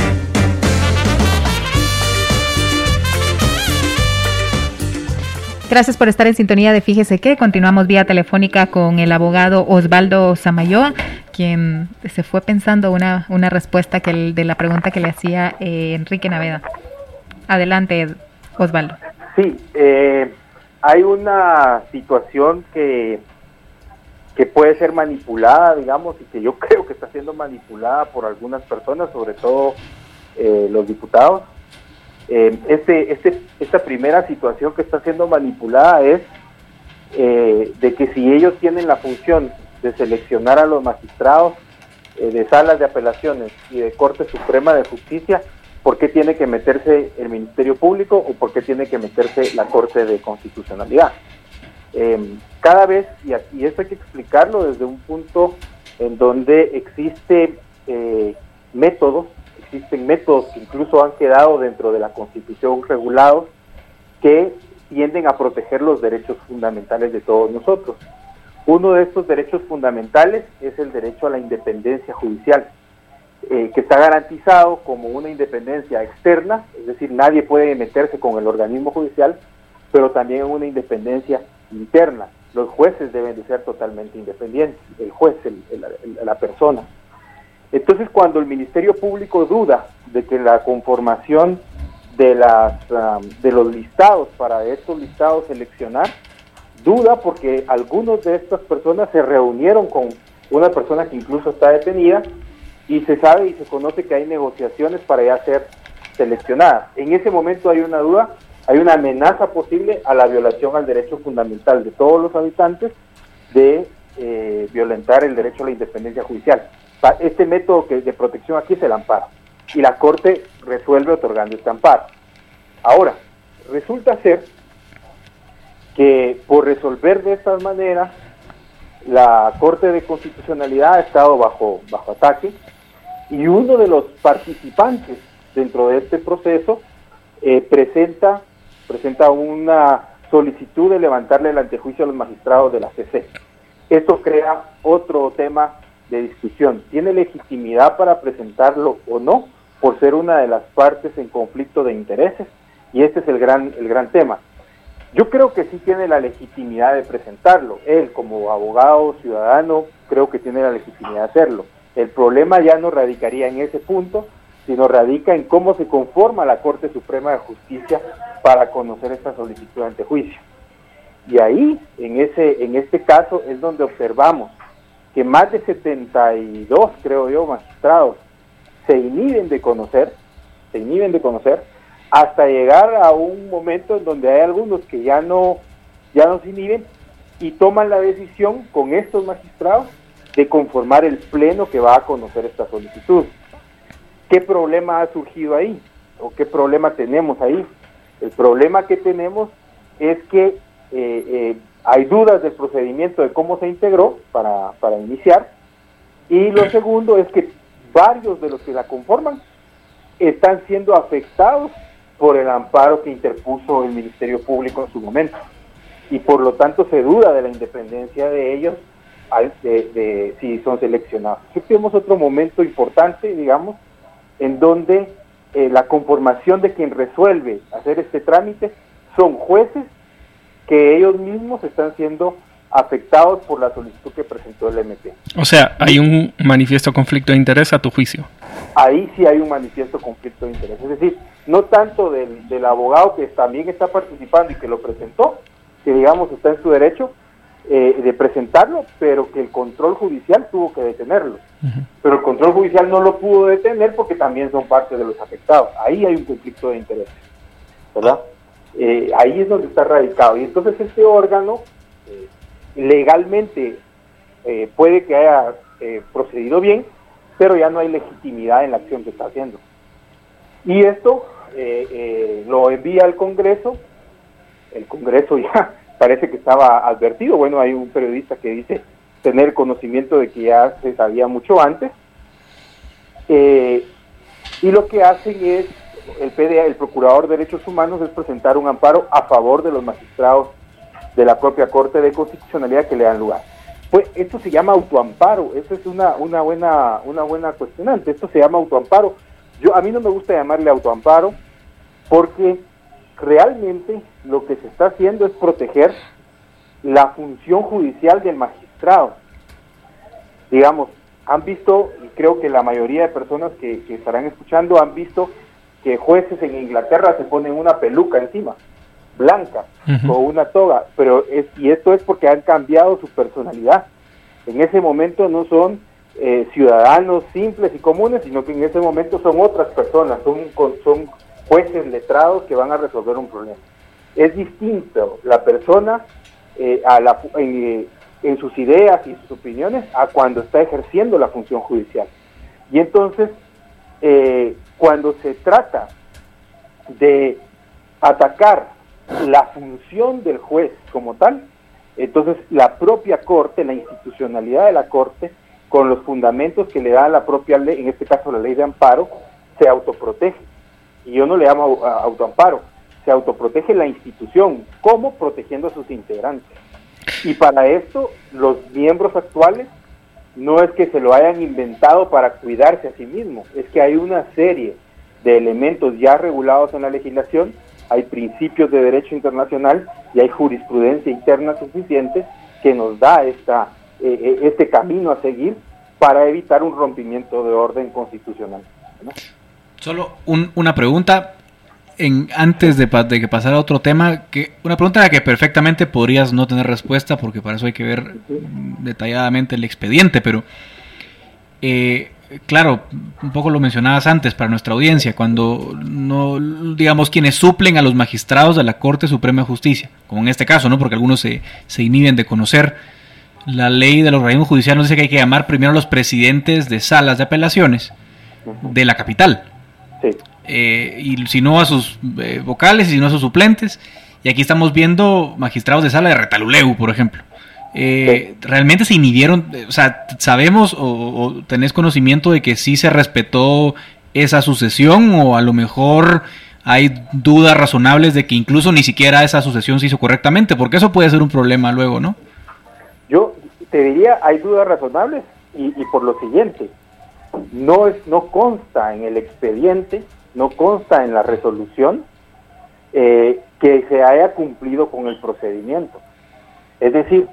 Gracias por estar en sintonía de Fíjese que continuamos vía telefónica con el abogado Osvaldo Samayoa, quien se fue pensando una, una respuesta que el, de la pregunta que le hacía eh, Enrique Naveda. Adelante, Osvaldo. Sí, eh, hay una situación que, que puede ser manipulada, digamos, y que yo creo que está siendo manipulada por algunas personas, sobre todo eh, los diputados. Eh, este, este, esta primera situación que está siendo manipulada es de que si ellos tienen la función de seleccionar a los magistrados de salas de apelaciones y de Corte Suprema de Justicia, ¿por qué tiene que meterse el Ministerio Público o por qué tiene que meterse la Corte de Constitucionalidad? cada vez, y, y esto hay que explicarlo desde un punto en donde existe eh, métodos, existen métodos que incluso han quedado dentro de la Constitución regulados que tienden a proteger los derechos fundamentales de todos nosotros. Uno de estos derechos fundamentales es el derecho a la independencia judicial, eh, que está garantizado como una independencia externa, es decir, nadie puede meterse con el organismo judicial, pero también una independencia interna. Los jueces deben de ser totalmente independientes, el juez, la persona. Entonces, cuando el Ministerio Público duda de que la conformación de, las, de los listados, para estos listados seleccionar, duda porque algunos de estas personas se reunieron con una persona que incluso está detenida y se sabe y se conoce que hay negociaciones para ya ser seleccionada. En ese momento hay una duda, hay una amenaza posible a la violación al derecho fundamental de todos los habitantes de eh, violentar el derecho a la independencia judicial. Este método de protección aquí es el amparo y la Corte resuelve otorgando este amparo. Ahora, resulta ser que por resolver de estas maneras, la Corte de Constitucionalidad ha estado bajo, bajo ataque y uno de los participantes dentro de este proceso eh, presenta, presenta una solicitud de levantarle el antejuicio a los magistrados de la CC. Esto crea otro tema de discusión. ¿Tiene legitimidad para presentarlo o no? Por ser una de las partes en conflicto de intereses. Y este es el gran, el gran tema. Yo creo que sí tiene la legitimidad de presentarlo. Él, como abogado ciudadano, creo que tiene la legitimidad de hacerlo. El problema ya no radicaría en ese punto, sino radica en cómo se conforma la Corte Suprema de Justicia para conocer esta solicitud ante juicio. Y ahí, en, ese, en este caso, es donde observamos que más de 72, creo yo, magistrados se inhiben de conocer, se inhiben de conocer, hasta llegar a un momento en donde hay algunos que ya no, ya no se inhiben y toman la decisión con estos magistrados de conformar el pleno que va a conocer esta solicitud. ¿Qué problema ha surgido ahí? ¿O qué problema tenemos ahí? El problema que tenemos es que eh, eh, hay dudas del procedimiento de cómo se integró para, para iniciar. Y lo segundo es que varios de los que la conforman están siendo afectados por el amparo que interpuso el Ministerio Público en su momento. Y por lo tanto se duda de la independencia de ellos de, si son seleccionados. Aquí tenemos otro momento importante, digamos, en donde eh, la conformación de quien resuelve hacer este trámite son jueces que ellos mismos están siendo afectados por la solicitud que presentó el MP. O sea, hay un manifiesto conflicto de interés a tu juicio. Ahí sí hay un manifiesto conflicto de interés. Es decir, no tanto del, del abogado que también está participando y que lo presentó, que digamos está en su derecho eh, de presentarlo, pero que el control judicial tuvo que detenerlo. Pero el control judicial no lo pudo detener porque también son parte de los afectados. Ahí hay un conflicto de interés. ¿Verdad? Eh, ahí es donde está radicado. Y entonces este órgano eh, legalmente eh, puede que haya procedido bien, pero ya no hay legitimidad en la acción que está haciendo. Y esto lo envía al Congreso, el Congreso ya parece que estaba advertido, bueno, hay un periodista que dice tener conocimiento de que ya se sabía mucho antes, y lo que hacen es el PDA, el Procurador de Derechos Humanos, es presentar un amparo a favor de los magistrados de la propia Corte de Constitucionalidad que le dan lugar. Pues esto se llama autoamparo, eso es una, una buena una buena cuestionante, esto se llama autoamparo. Yo a mí no me gusta llamarle autoamparo porque realmente lo que se está haciendo es proteger la función judicial del magistrado. Digamos, han visto, y creo que la mayoría de personas que, que estarán escuchando han visto que jueces en Inglaterra se ponen una peluca encima, blanca, o una toga, pero es, y esto es porque han cambiado su personalidad. En ese momento no son eh, ciudadanos simples y comunes, sino que en ese momento son otras personas, son, son jueces letrados que van a resolver un problema. Es distinto la persona eh, a la, en, en, sus ideas y sus opiniones a cuando está ejerciendo la función judicial. Y entonces, eh, cuando se trata de atacar la función del juez como tal, entonces la propia Corte, la institucionalidad de la Corte, con los fundamentos que le da la propia ley, en este caso la ley de amparo, se autoprotege. Y yo no le llamo autoamparo, se autoprotege la institución, como protegiendo a sus integrantes. Y para esto, los miembros actuales no es que se lo hayan inventado para cuidarse a sí mismos, es que hay una serie de elementos ya regulados en la legislación, hay principios de derecho internacional y hay jurisprudencia interna suficiente que nos da esta, eh, eh, este camino a seguir para evitar un rompimiento de orden constitucional. Solo una pregunta, en, antes de, que pasara a otro tema, que una pregunta a la que perfectamente podrías no tener respuesta, porque para eso hay que ver detalladamente el expediente, pero eh, claro, un poco lo mencionabas antes para nuestra audiencia, cuando no, digamos, quienes suplen a los magistrados de la Corte Suprema de Justicia, como en este caso, ¿no? Porque algunos se, se inhiben de conocer la ley de los organismos judiciales, nos dice que hay que llamar primero a los presidentes de salas de apelaciones de la capital. Sí. Eh, y si no a sus eh, vocales y si no a sus suplentes. Y aquí estamos viendo magistrados de sala de Retaluleu, por ejemplo. Eh, ¿Realmente se inhibieron? O sea, ¿sabemos o, tenés conocimiento de que sí se respetó esa sucesión o a lo mejor hay dudas razonables de que incluso ni siquiera esa sucesión se hizo correctamente? Porque eso puede ser un problema luego, ¿no? Yo te diría, hay dudas razonables y, y por lo siguiente, no, es, no consta en el expediente no consta en la resolución eh, que se haya cumplido con el procedimiento. Es decir,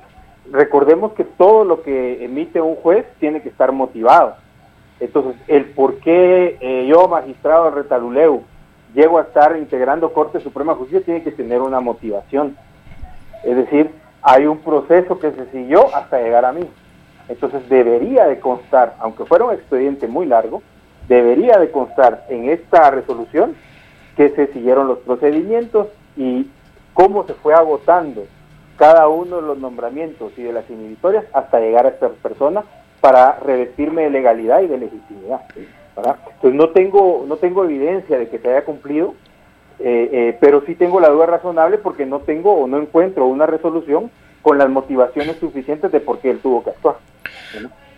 recordemos que todo lo que emite un juez tiene que estar motivado. Entonces, el por qué eh, yo, magistrado Retaluleu, llego a estar integrando Corte Suprema de Justicia tiene que tener una motivación. Es decir, hay un proceso que se siguió hasta llegar a mí. Entonces debería de constar, aunque fuera un expediente muy largo, debería de constar en esta resolución que se siguieron los procedimientos y cómo se fue agotando cada uno de los nombramientos y de las inhibitorias hasta llegar a esta persona para revestirme de legalidad y de legitimidad. Entonces no tengo, no tengo evidencia de que se haya cumplido, eh, eh, pero sí tengo la duda razonable porque no tengo o no encuentro una resolución con las motivaciones suficientes de por qué él tuvo que actuar.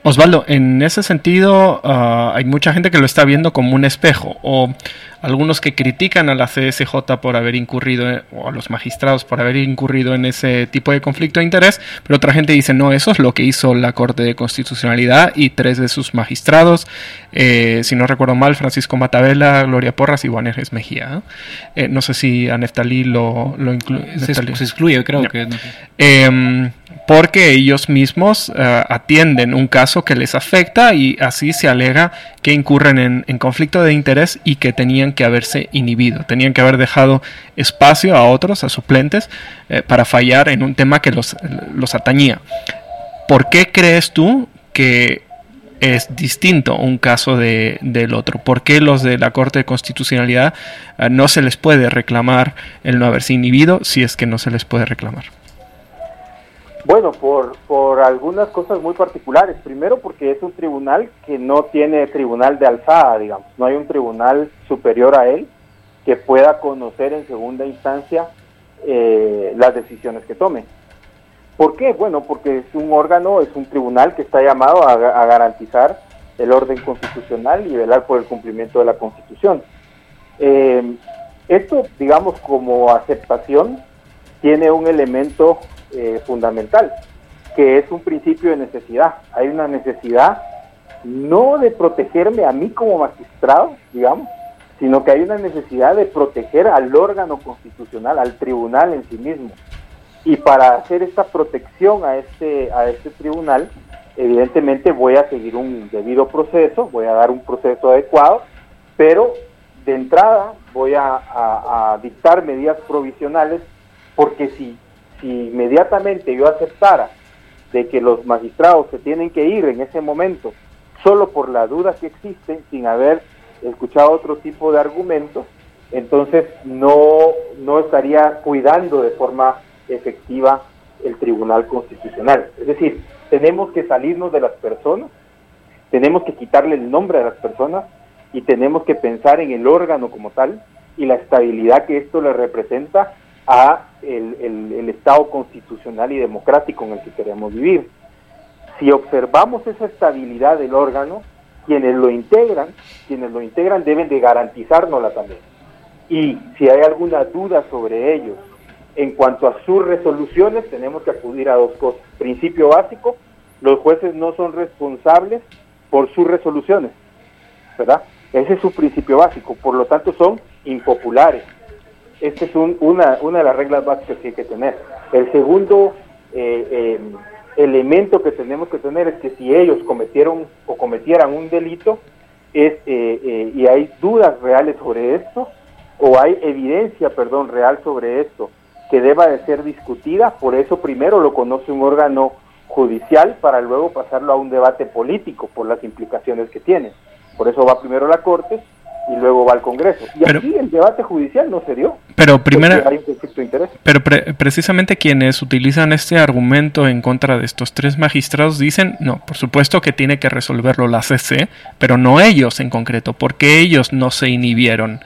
Osvaldo, en ese sentido ah, hay mucha gente que lo está viendo como un espejo o algunos que critican a la CSJ por haber incurrido, o a los magistrados por haber incurrido en ese tipo de conflicto de interés, pero otra gente dice, no, eso es lo que hizo la Corte de Constitucionalidad y tres de sus magistrados, eh, si no recuerdo mal, Francisco Matavela, Gloria Porras y Juan Erges Mejía. Eh, no sé si a Neftalí lo, lo incluye. Se, excluye, creo que... Em, porque ellos mismos eh, atienden un caso que les afecta y así se alega que incurren en, conflicto de interés y que tenían que haberse inhibido, tenían que haber dejado espacio a otros, a suplentes, eh, para fallar en un tema que los, los atañía. ¿Por qué crees tú que es distinto un caso de, del otro? ¿Por qué los de la Corte de Constitucionalidad eh, no se les puede reclamar el no haberse inhibido si es que no se les puede reclamar? Bueno, por, por algunas cosas muy particulares. Primero porque es un tribunal que no tiene tribunal de alzada, digamos. No hay un tribunal superior a él que pueda conocer en segunda instancia eh, las decisiones que tome. ¿Por qué? Bueno, porque es un órgano, es un tribunal que está llamado a, garantizar el orden constitucional y velar por el cumplimiento de la Constitución. Eh, esto, digamos, como aceptación, tiene un elemento eh, fundamental, que es un principio de necesidad. Hay una necesidad no de protegerme a mí como magistrado, digamos, sino que hay una necesidad de proteger al órgano constitucional, al tribunal en sí mismo. Y para hacer esta protección a este, a este tribunal, evidentemente voy a seguir un debido proceso, voy a dar un proceso adecuado, pero de entrada voy a, a dictar medidas provisionales porque si si inmediatamente yo aceptara de que los magistrados se tienen que ir en ese momento solo por la duda que existe, sin haber escuchado otro tipo de argumentos, entonces no, no estaría cuidando de forma efectiva el Tribunal Constitucional. Es decir, tenemos que salirnos de las personas, tenemos que quitarle el nombre a las personas y tenemos que pensar en el órgano como tal y la estabilidad que esto le representa a el, el, Estado constitucional y democrático en el que queremos vivir. Si observamos esa estabilidad del órgano, quienes lo integran, quienes lo integran deben de garantizárnosla también. Y si hay alguna duda sobre ellos en cuanto a sus resoluciones, tenemos que acudir a dos cosas. Principio básico, los jueces no son responsables por sus resoluciones, ¿verdad? Ese es su principio básico, por lo tanto son impopulares. Esta es una, una de las reglas básicas que hay que tener. El segundo eh, eh, elemento que tenemos que tener es que si ellos cometieron o cometieran un delito es, eh, y hay dudas reales sobre esto, o hay evidencia, perdón, real sobre esto, que deba de ser discutida, por eso primero lo conoce un órgano judicial para luego pasarlo a un debate político por las implicaciones que tiene. Por eso va primero la Corte y luego va al Congreso. Y aquí el debate judicial no se dio. Pero primero, Pero precisamente quienes utilizan este argumento en contra de estos tres magistrados dicen, no, por supuesto que tiene que resolverlo la CC, pero no ellos en concreto, porque ellos no se inhibieron.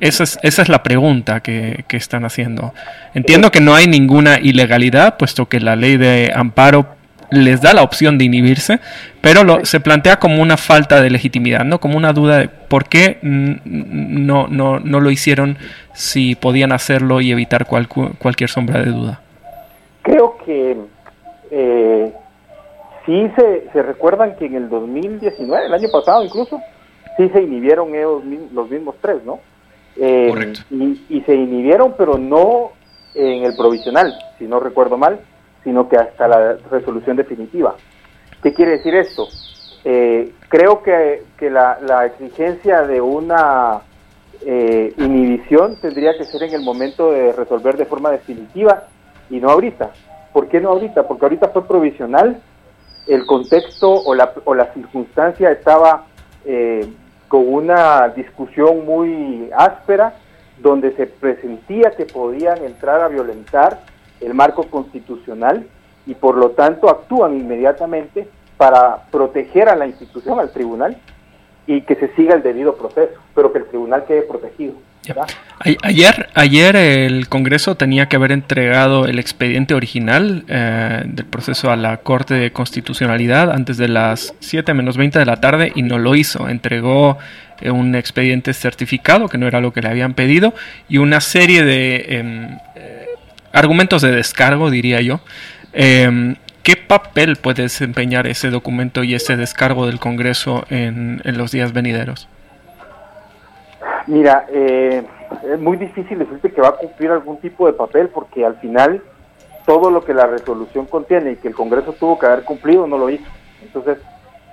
Esa es, esa es la pregunta que, que están haciendo. Entiendo que no hay ninguna ilegalidad, puesto que la ley de amparo les da la opción de inhibirse, pero lo, se plantea como una falta de legitimidad, ¿no? Como una duda de por qué no, no, no lo hicieron si podían hacerlo y evitar cualquier sombra de duda. Creo que eh, sí se, se recuerdan que en el 2019, el año pasado incluso, sí se inhibieron ellos los mismos tres, ¿no? Eh, Correcto. Y, y se inhibieron, pero no en el provisional, si no recuerdo mal, sino que hasta la resolución definitiva. ¿Qué quiere decir esto? Eh, creo que, la, exigencia de una eh, inhibición tendría que ser en el momento de resolver de forma definitiva y no ahorita. ¿Por qué no ahorita? Porque ahorita fue provisional, el contexto o la, o la circunstancia estaba eh, con una discusión muy áspera donde se presentía que podían entrar a violentar el marco constitucional y por lo tanto actúan inmediatamente para proteger a la institución, al tribunal, y que se siga el debido proceso, pero que el tribunal quede protegido. Ayer, ayer el Congreso tenía que haber entregado el expediente original eh, del proceso a la Corte de Constitucionalidad antes de las 7 menos 20 de la tarde y no lo hizo. Entregó eh, un expediente certificado, que no era lo que le habían pedido, y una serie de em, argumentos de descargo, diría yo. Em, ¿Qué papel puede desempeñar ese documento y ese descargo del Congreso en, los días venideros? Mira, eh, es muy difícil decirte que va a cumplir algún tipo de papel porque al final todo lo que la resolución contiene y que el Congreso tuvo que haber cumplido no lo hizo. Entonces,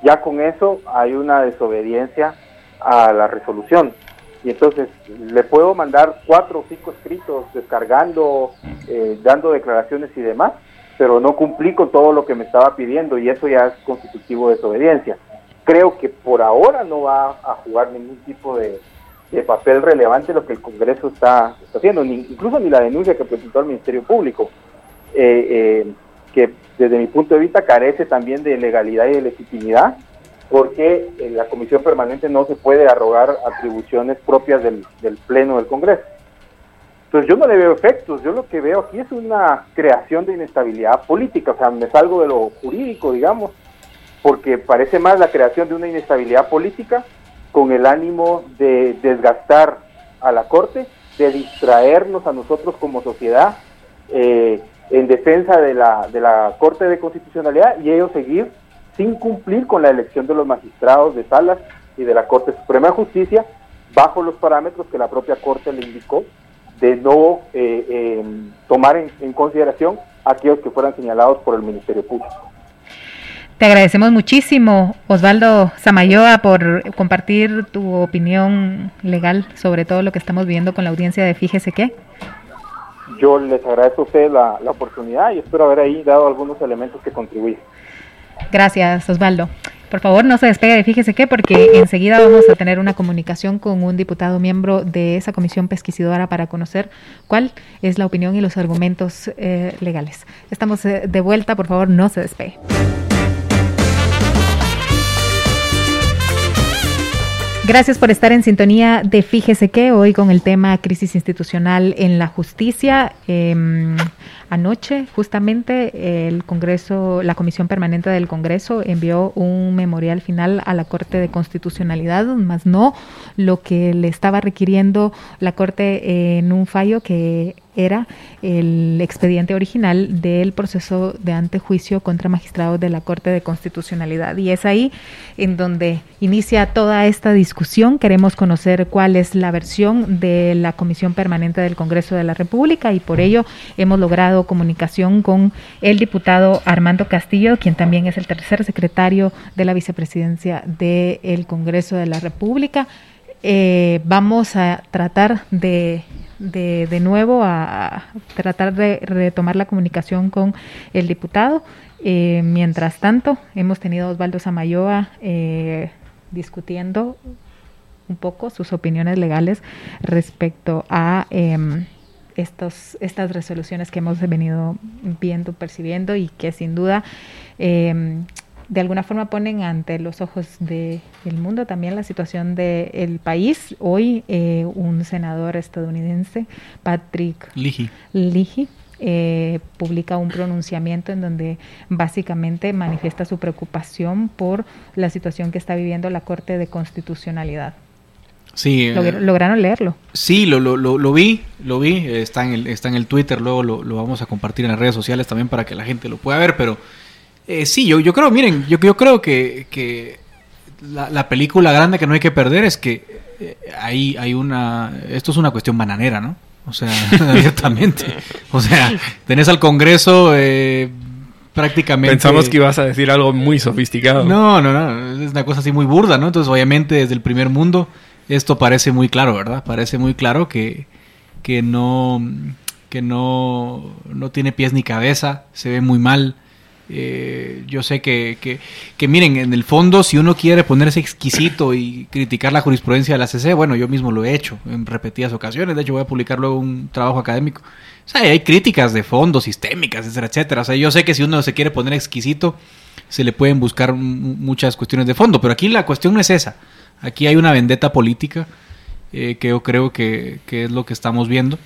ya con eso hay una desobediencia a la resolución y entonces le puedo mandar cuatro o cinco escritos descargando, eh, dando declaraciones y demás, pero no cumplí con todo lo que me estaba pidiendo y eso ya es constitutivo de desobediencia. Creo que por ahora no va a jugar ningún tipo de, papel relevante lo que el Congreso está, haciendo, ni, incluso ni la denuncia que presentó el Ministerio Público, eh, eh, que desde mi punto de vista carece también de legalidad y de legitimidad porque en la comisión permanente no se puede arrogar atribuciones propias del, Pleno del Congreso. Entonces yo no le veo efectos, yo lo que veo aquí es una creación de inestabilidad política, o sea, me salgo de lo jurídico, digamos, porque parece más la creación de una inestabilidad política con el ánimo de desgastar a la Corte, de distraernos a nosotros como sociedad eh, en defensa de la, de la Corte de Constitucionalidad y ellos seguir sin cumplir con la elección de los magistrados de salas y de la Corte Suprema de Justicia bajo los parámetros que la propia Corte le indicó de no eh, eh, tomar en, consideración aquellos que fueran señalados por el Ministerio Público. Te agradecemos muchísimo, Osvaldo Samayoa, por compartir tu opinión legal sobre todo lo que estamos viendo con la audiencia de Fíjese qué. Yo les agradezco a ustedes la, la oportunidad y espero haber ahí dado algunos elementos que contribuyen. Gracias, Osvaldo. Por favor, no se despegue de fíjese qué, porque enseguida vamos a tener una comunicación con un diputado miembro de esa comisión pesquisidora para conocer cuál es la opinión y los argumentos eh, legales. Estamos eh, de vuelta, por favor, no se despegue. Gracias por estar en sintonía de Fíjese que hoy con el tema crisis institucional en la justicia. Em, anoche, justamente, el Congreso, la Comisión Permanente del Congreso envió un memorial final a la Corte de Constitucionalidad, más no lo que le estaba requiriendo la Corte en un fallo que era el expediente original del proceso de antejuicio contra magistrados de la Corte de Constitucionalidad. Y es ahí en donde inicia toda esta discusión. Queremos conocer cuál es la versión de la Comisión Permanente del Congreso de la República y por ello hemos logrado comunicación con el diputado Armando Castillo, quien también es el tercer secretario de la vicepresidencia del Congreso de la República. Eh, vamos a tratar de de, de nuevo a, tratar de retomar la comunicación con el diputado. Eh, mientras tanto, hemos tenido a Osvaldo Samayoa eh, discutiendo un poco sus opiniones legales respecto a em, estos, estas resoluciones que hemos venido viendo, percibiendo y que sin duda em, de alguna forma ponen ante los ojos del mundo también la situación del país. Hoy eh, un senador estadounidense, Patrick Leahy, eh, publica un pronunciamiento en donde básicamente manifiesta su preocupación por la situación que está viviendo la Corte de Constitucionalidad. Sí, eh, ¿Lograron leerlo? Sí, lo, lo, lo, vi, lo vi, está en el, está en el Twitter, luego lo, lo vamos a compartir en las redes sociales también para que la gente lo pueda ver, pero eh, sí, yo, yo creo, miren, yo, yo creo que, que la, película grande que no hay que perder es que eh, hay, hay una... Esto es una cuestión bananera, ¿no? O sea, abiertamente. O sea, tenés al Congreso eh, prácticamente... Pensamos que ibas a decir algo muy sofisticado. No, no, no. Es una cosa así muy burda, ¿no? Entonces, obviamente, desde el primer mundo, esto parece muy claro, ¿verdad? Parece muy claro que, que no que no, no tiene pies ni cabeza, se ve muy mal. Eh, yo sé que, que, miren, en el fondo, si uno quiere ponerse exquisito y criticar la jurisprudencia de la CC, bueno, yo mismo lo he hecho en repetidas ocasiones. De hecho, voy a publicar luego un trabajo académico. O sea, hay críticas de fondo, sistémicas, etcétera, etcétera. O sea, yo sé que si uno se quiere poner exquisito, se le pueden buscar muchas cuestiones de fondo, pero aquí la cuestión no es esa. Aquí hay una vendetta política eh, que yo creo que, que es lo que estamos viendo.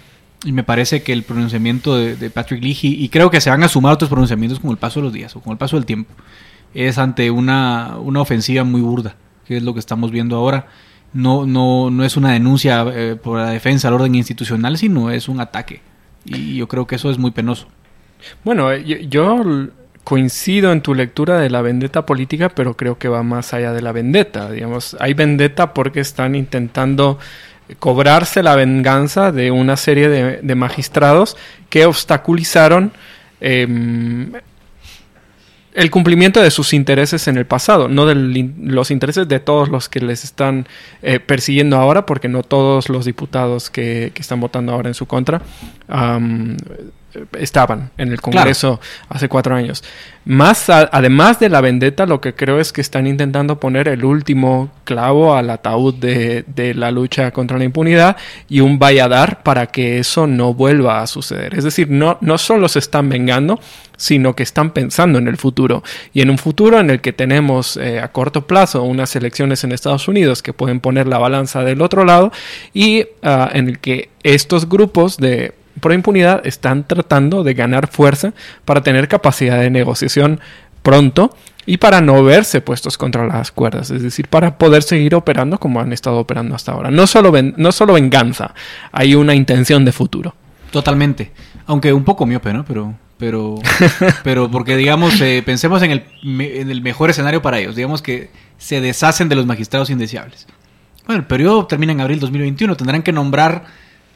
Y me parece que el pronunciamiento de, Patrick Leahy, y creo que se van a sumar otros pronunciamientos con el paso de los días o con el paso del tiempo, es ante una, una ofensiva muy burda, que es lo que estamos viendo ahora. No, no, no es una denuncia eh, por la defensa del orden institucional, sino es un ataque. Y yo creo que eso es muy penoso. Bueno, eh, yo, coincido en tu lectura de la vendetta política, pero creo que va más allá de la vendetta. Digamos, hay vendetta porque están intentando cobrarse la venganza de una serie de, magistrados que obstaculizaron em, el cumplimiento de sus intereses en el pasado, no de los intereses de todos los que les están eh, persiguiendo ahora, porque no todos los diputados que, están votando ahora en su contra estaban en el Congreso hace cuatro años. Más además de la vendetta, lo que creo es que están intentando poner el último clavo al ataúd de, la lucha contra la impunidad y un valladar para que eso no vuelva a suceder. Es decir, no, no solo se están vengando, sino que están pensando en el futuro. Y en un futuro en el que tenemos eh, a corto plazo unas elecciones en Estados Unidos que pueden poner la balanza del otro lado y ah, en el que estos grupos de por impunidad están tratando de ganar fuerza para tener capacidad de negociación pronto y para no verse puestos contra las cuerdas, es decir, para poder seguir operando como han estado operando hasta ahora. No solo, no solo venganza, hay una intención de futuro. Totalmente, aunque un poco miope, ¿no? Pero, pero, pero porque digamos, eh, pensemos en el, en el mejor escenario para ellos, digamos que se deshacen de los magistrados indeseables. Bueno, el periodo termina en abril 2021, tendrán que nombrar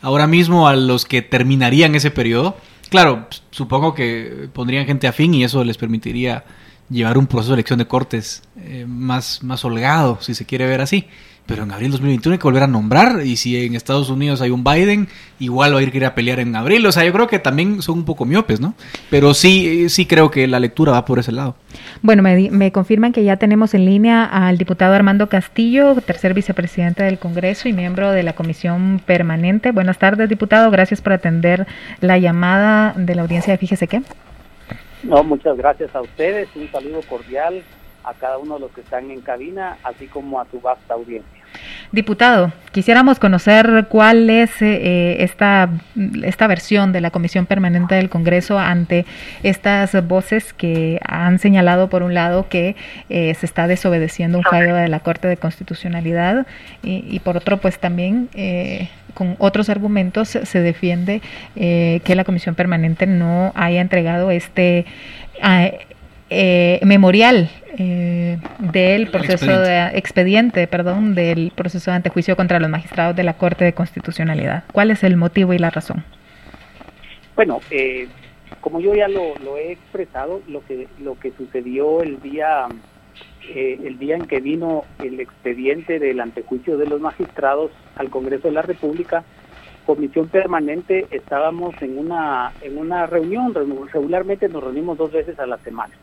ahora mismo a los que terminarían ese periodo. Claro, supongo que pondrían gente afín y eso les permitiría llevar un proceso de elección de cortes eh, más, más holgado, si se quiere ver así. Pero en abril 2021 hay que volver a nombrar. Y si en Estados Unidos hay un Biden, igual va a ir a pelear en abril. O sea, yo creo que también son un poco miopes, ¿no? Pero sí, sí creo que la lectura va por ese lado. Bueno, me, me confirman que ya tenemos en línea al diputado Armando Castillo, tercer vicepresidente del Congreso y miembro de la Comisión Permanente. Buenas tardes, diputado. Gracias por atender la llamada de la audiencia de Fíjese qué. No, muchas gracias a ustedes. Un saludo cordial a cada uno de los que están en cabina, así como a su vasta audiencia. Diputado, quisiéramos conocer cuál es eh, esta, esta versión de la Comisión Permanente del Congreso ante estas voces que han señalado, por un lado, que eh, se está desobedeciendo un fallo de la Corte de Constitucionalidad y, por otro, pues también eh, con otros argumentos se defiende que la Comisión Permanente no haya entregado este eh, memorial eh, del proceso de expediente, perdón, del proceso de antejuicio contra los magistrados de la Corte de Constitucionalidad. ¿Cuál es el motivo y la razón? Bueno, eh, como yo ya lo, he expresado, lo que lo que sucedió el día el día en que vino el expediente del antejuicio de los magistrados al Congreso de la República, comisión permanente estábamos en una en una reunión regularmente nos reunimos dos veces a la semana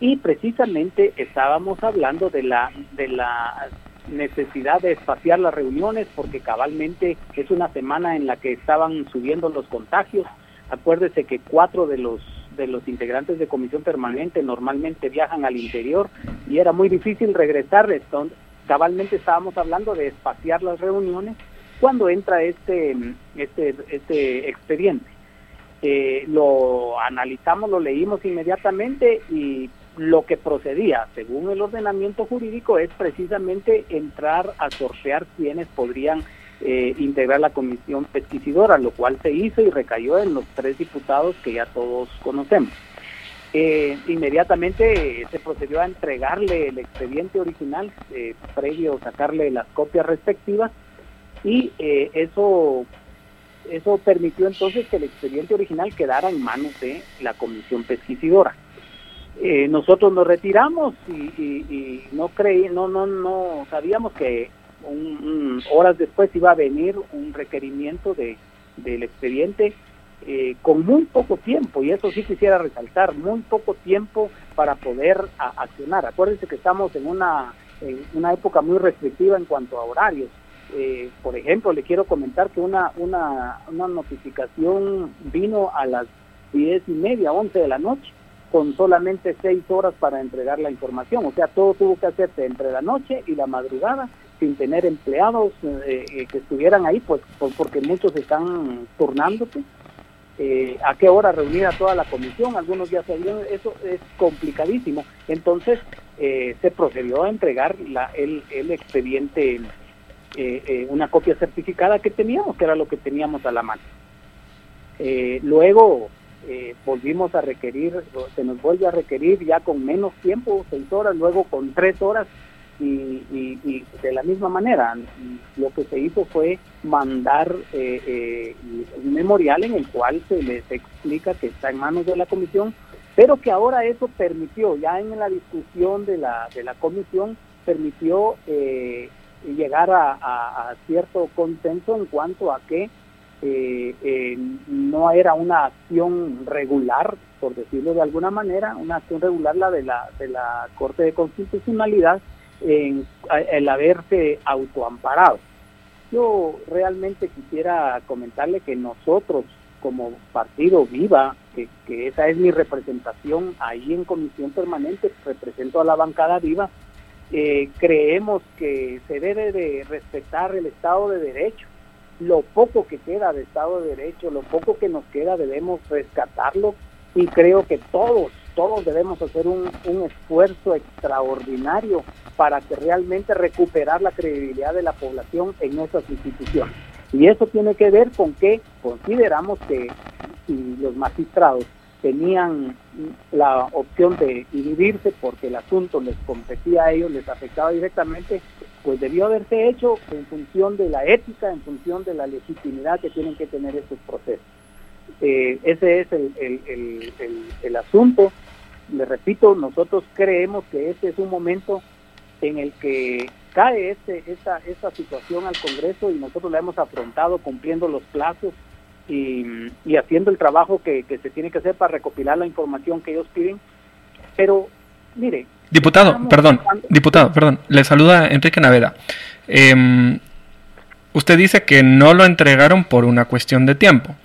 y precisamente estábamos hablando de la de la necesidad de espaciar las reuniones porque cabalmente es una semana en la que estaban subiendo los contagios. Acuérdese que cuatro de los de los integrantes de comisión permanente normalmente viajan al interior y era muy difícil regresar. Entonces, cabalmente estábamos hablando de espaciar las reuniones cuando entra este este este expediente. Eh, lo analizamos, lo leímos inmediatamente y lo que procedía, según el ordenamiento jurídico, es precisamente entrar a sortear quienes podrían eh, integrar la comisión pesquisidora, lo cual se hizo y recayó en los tres diputados que ya todos conocemos. Eh, inmediatamente se procedió a entregarle el expediente original, eh, previo sacarle las copias respectivas, y eso, eso permitió entonces que el expediente original quedara en manos de la comisión pesquisidora. Eh, nosotros nos retiramos y, no creí, no, no, no sabíamos que horas después iba a venir un requerimiento de, del expediente eh, con muy poco tiempo, y eso sí quisiera resaltar, muy poco tiempo para poder accionar. Acuérdense que estamos en una, en una época muy restrictiva en cuanto a horarios. Eh, por ejemplo, le quiero comentar que una, una, una notificación vino a las diez y media, once de la noche, con solamente seis horas para entregar la información. O sea, todo tuvo que hacerse entre la noche y la madrugada sin tener empleados eh, eh, que estuvieran ahí, pues, porque muchos están turnándose. Eh, a qué hora reunir a toda la comisión, algunos ya sabían, eso es complicadísimo. Entonces se procedió a entregar la, el, el expediente, una copia certificada que teníamos, que era lo que teníamos a la mano. luego eh, volvimos a requerir, se nos vuelve a requerir ya con menos tiempo, seis horas, luego con tres horas y, de la misma manera. Lo que se hizo fue mandar eh, eh, un memorial en el cual se les explica que está en manos de la comisión, pero que ahora eso permitió, ya en la discusión de la, de la comisión, permitió llegar a cierto consenso en cuanto a que eh, eh, no era una acción regular, por decirlo de alguna manera, una acción regular la de la, de la Corte de Constitucionalidad en el haberse autoamparado. Yo realmente quisiera comentarle que nosotros como partido viva, que, que, esa es mi representación ahí en comisión permanente, represento a la bancada viva, eh, creemos que se debe de respetar el Estado de Derecho lo poco que queda de Estado de Derecho, lo poco que nos queda debemos rescatarlo y creo que todos, todos debemos hacer un, esfuerzo extraordinario para que realmente recuperar la credibilidad de la población en nuestras instituciones. Y eso tiene que ver con que consideramos que si los magistrados tenían la opción de inhibirse porque el asunto les competía a ellos, les afectaba directamente, pues debió haberse hecho en función de la ética, en función de la legitimidad que tienen que tener estos procesos. Eh, ese es el, el, el, asunto. le repito, nosotros creemos que este es un momento en el que cae este, esta, esta situación al Congreso y nosotros la hemos afrontado cumpliendo los plazos y, y haciendo el trabajo que, que, se tiene que hacer para recopilar la información que ellos piden. Pero, mire. Diputado, perdón, diputado, perdón, le saluda Enrique Naveda. Eh, usted dice que no lo entregaron por una cuestión de tiempo.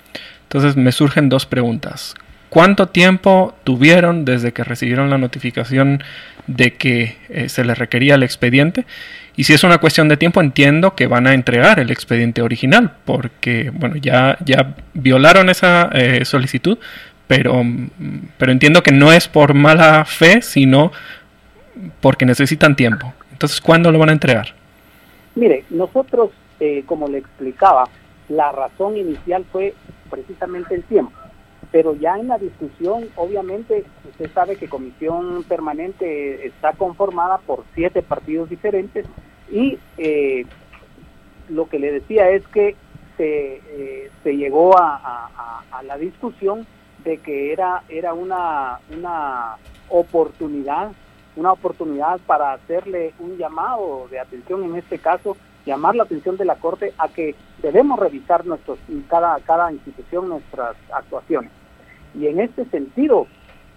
Entonces me surgen dos preguntas. ¿Cuánto tiempo tuvieron desde que recibieron la notificación de que eh, se les requería el expediente? Y si es una cuestión de tiempo, entiendo que van a entregar el expediente original, porque bueno, ya, ya violaron esa eh, solicitud, pero, pero entiendo que no es por mala fe, sino porque necesitan tiempo. Entonces, ¿cuándo lo van a entregar? Mire, nosotros, eh, como le explicaba, la razón inicial fue precisamente el tiempo pero ya en la discusión, obviamente, usted sabe que comisión permanente está conformada por siete partidos diferentes y eh, lo que le decía es que se, eh, se llegó a, a, la discusión de que era, era una, una oportunidad, una oportunidad para hacerle un llamado de atención, en este caso, llamar la atención de la Corte a que debemos revisar nuestros, cada, cada institución nuestras actuaciones. Y en este sentido,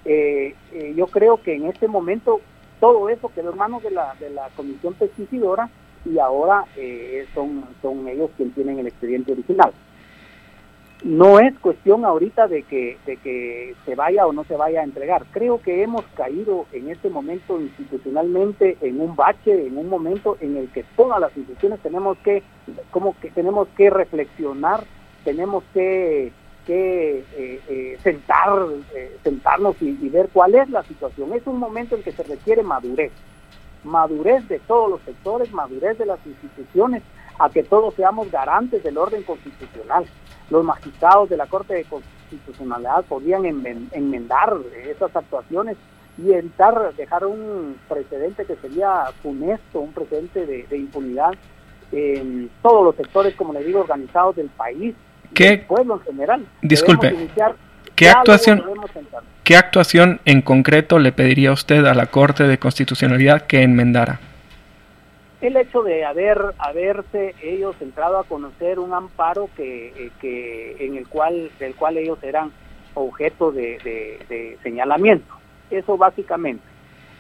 eh, eh, yo creo que en este momento todo eso quedó en manos de la, de la comisión pesticidora y ahora eh, son, son ellos quienes tienen el expediente original. No es cuestión ahorita de que, de que se vaya o no se vaya a entregar. Creo que hemos caído en este momento institucionalmente en un bache, en un momento en el que todas las instituciones tenemos que, como que tenemos que reflexionar, tenemos que que eh, eh, sentar, eh, sentarnos y, ver cuál es la situación. Es un momento en que se requiere madurez, madurez de todos los sectores, madurez de las instituciones, a que todos seamos garantes del orden constitucional. Los magistrados de la Corte de Constitucionalidad podían enmendar esas actuaciones y evitar dejar un precedente que sería funesto, un precedente de, de impunidad en todos los sectores, como le digo, organizados del país ¿Qué, pueblo en general. Disculpe, ¿qué actuación, ¿qué actuación en concreto le pediría usted a la Corte de Constitucionalidad que enmendara? El hecho de haber haberse ellos entrado a conocer un amparo que, eh, que en el cual del cual ellos eran objeto de, de, señalamiento. Eso básicamente.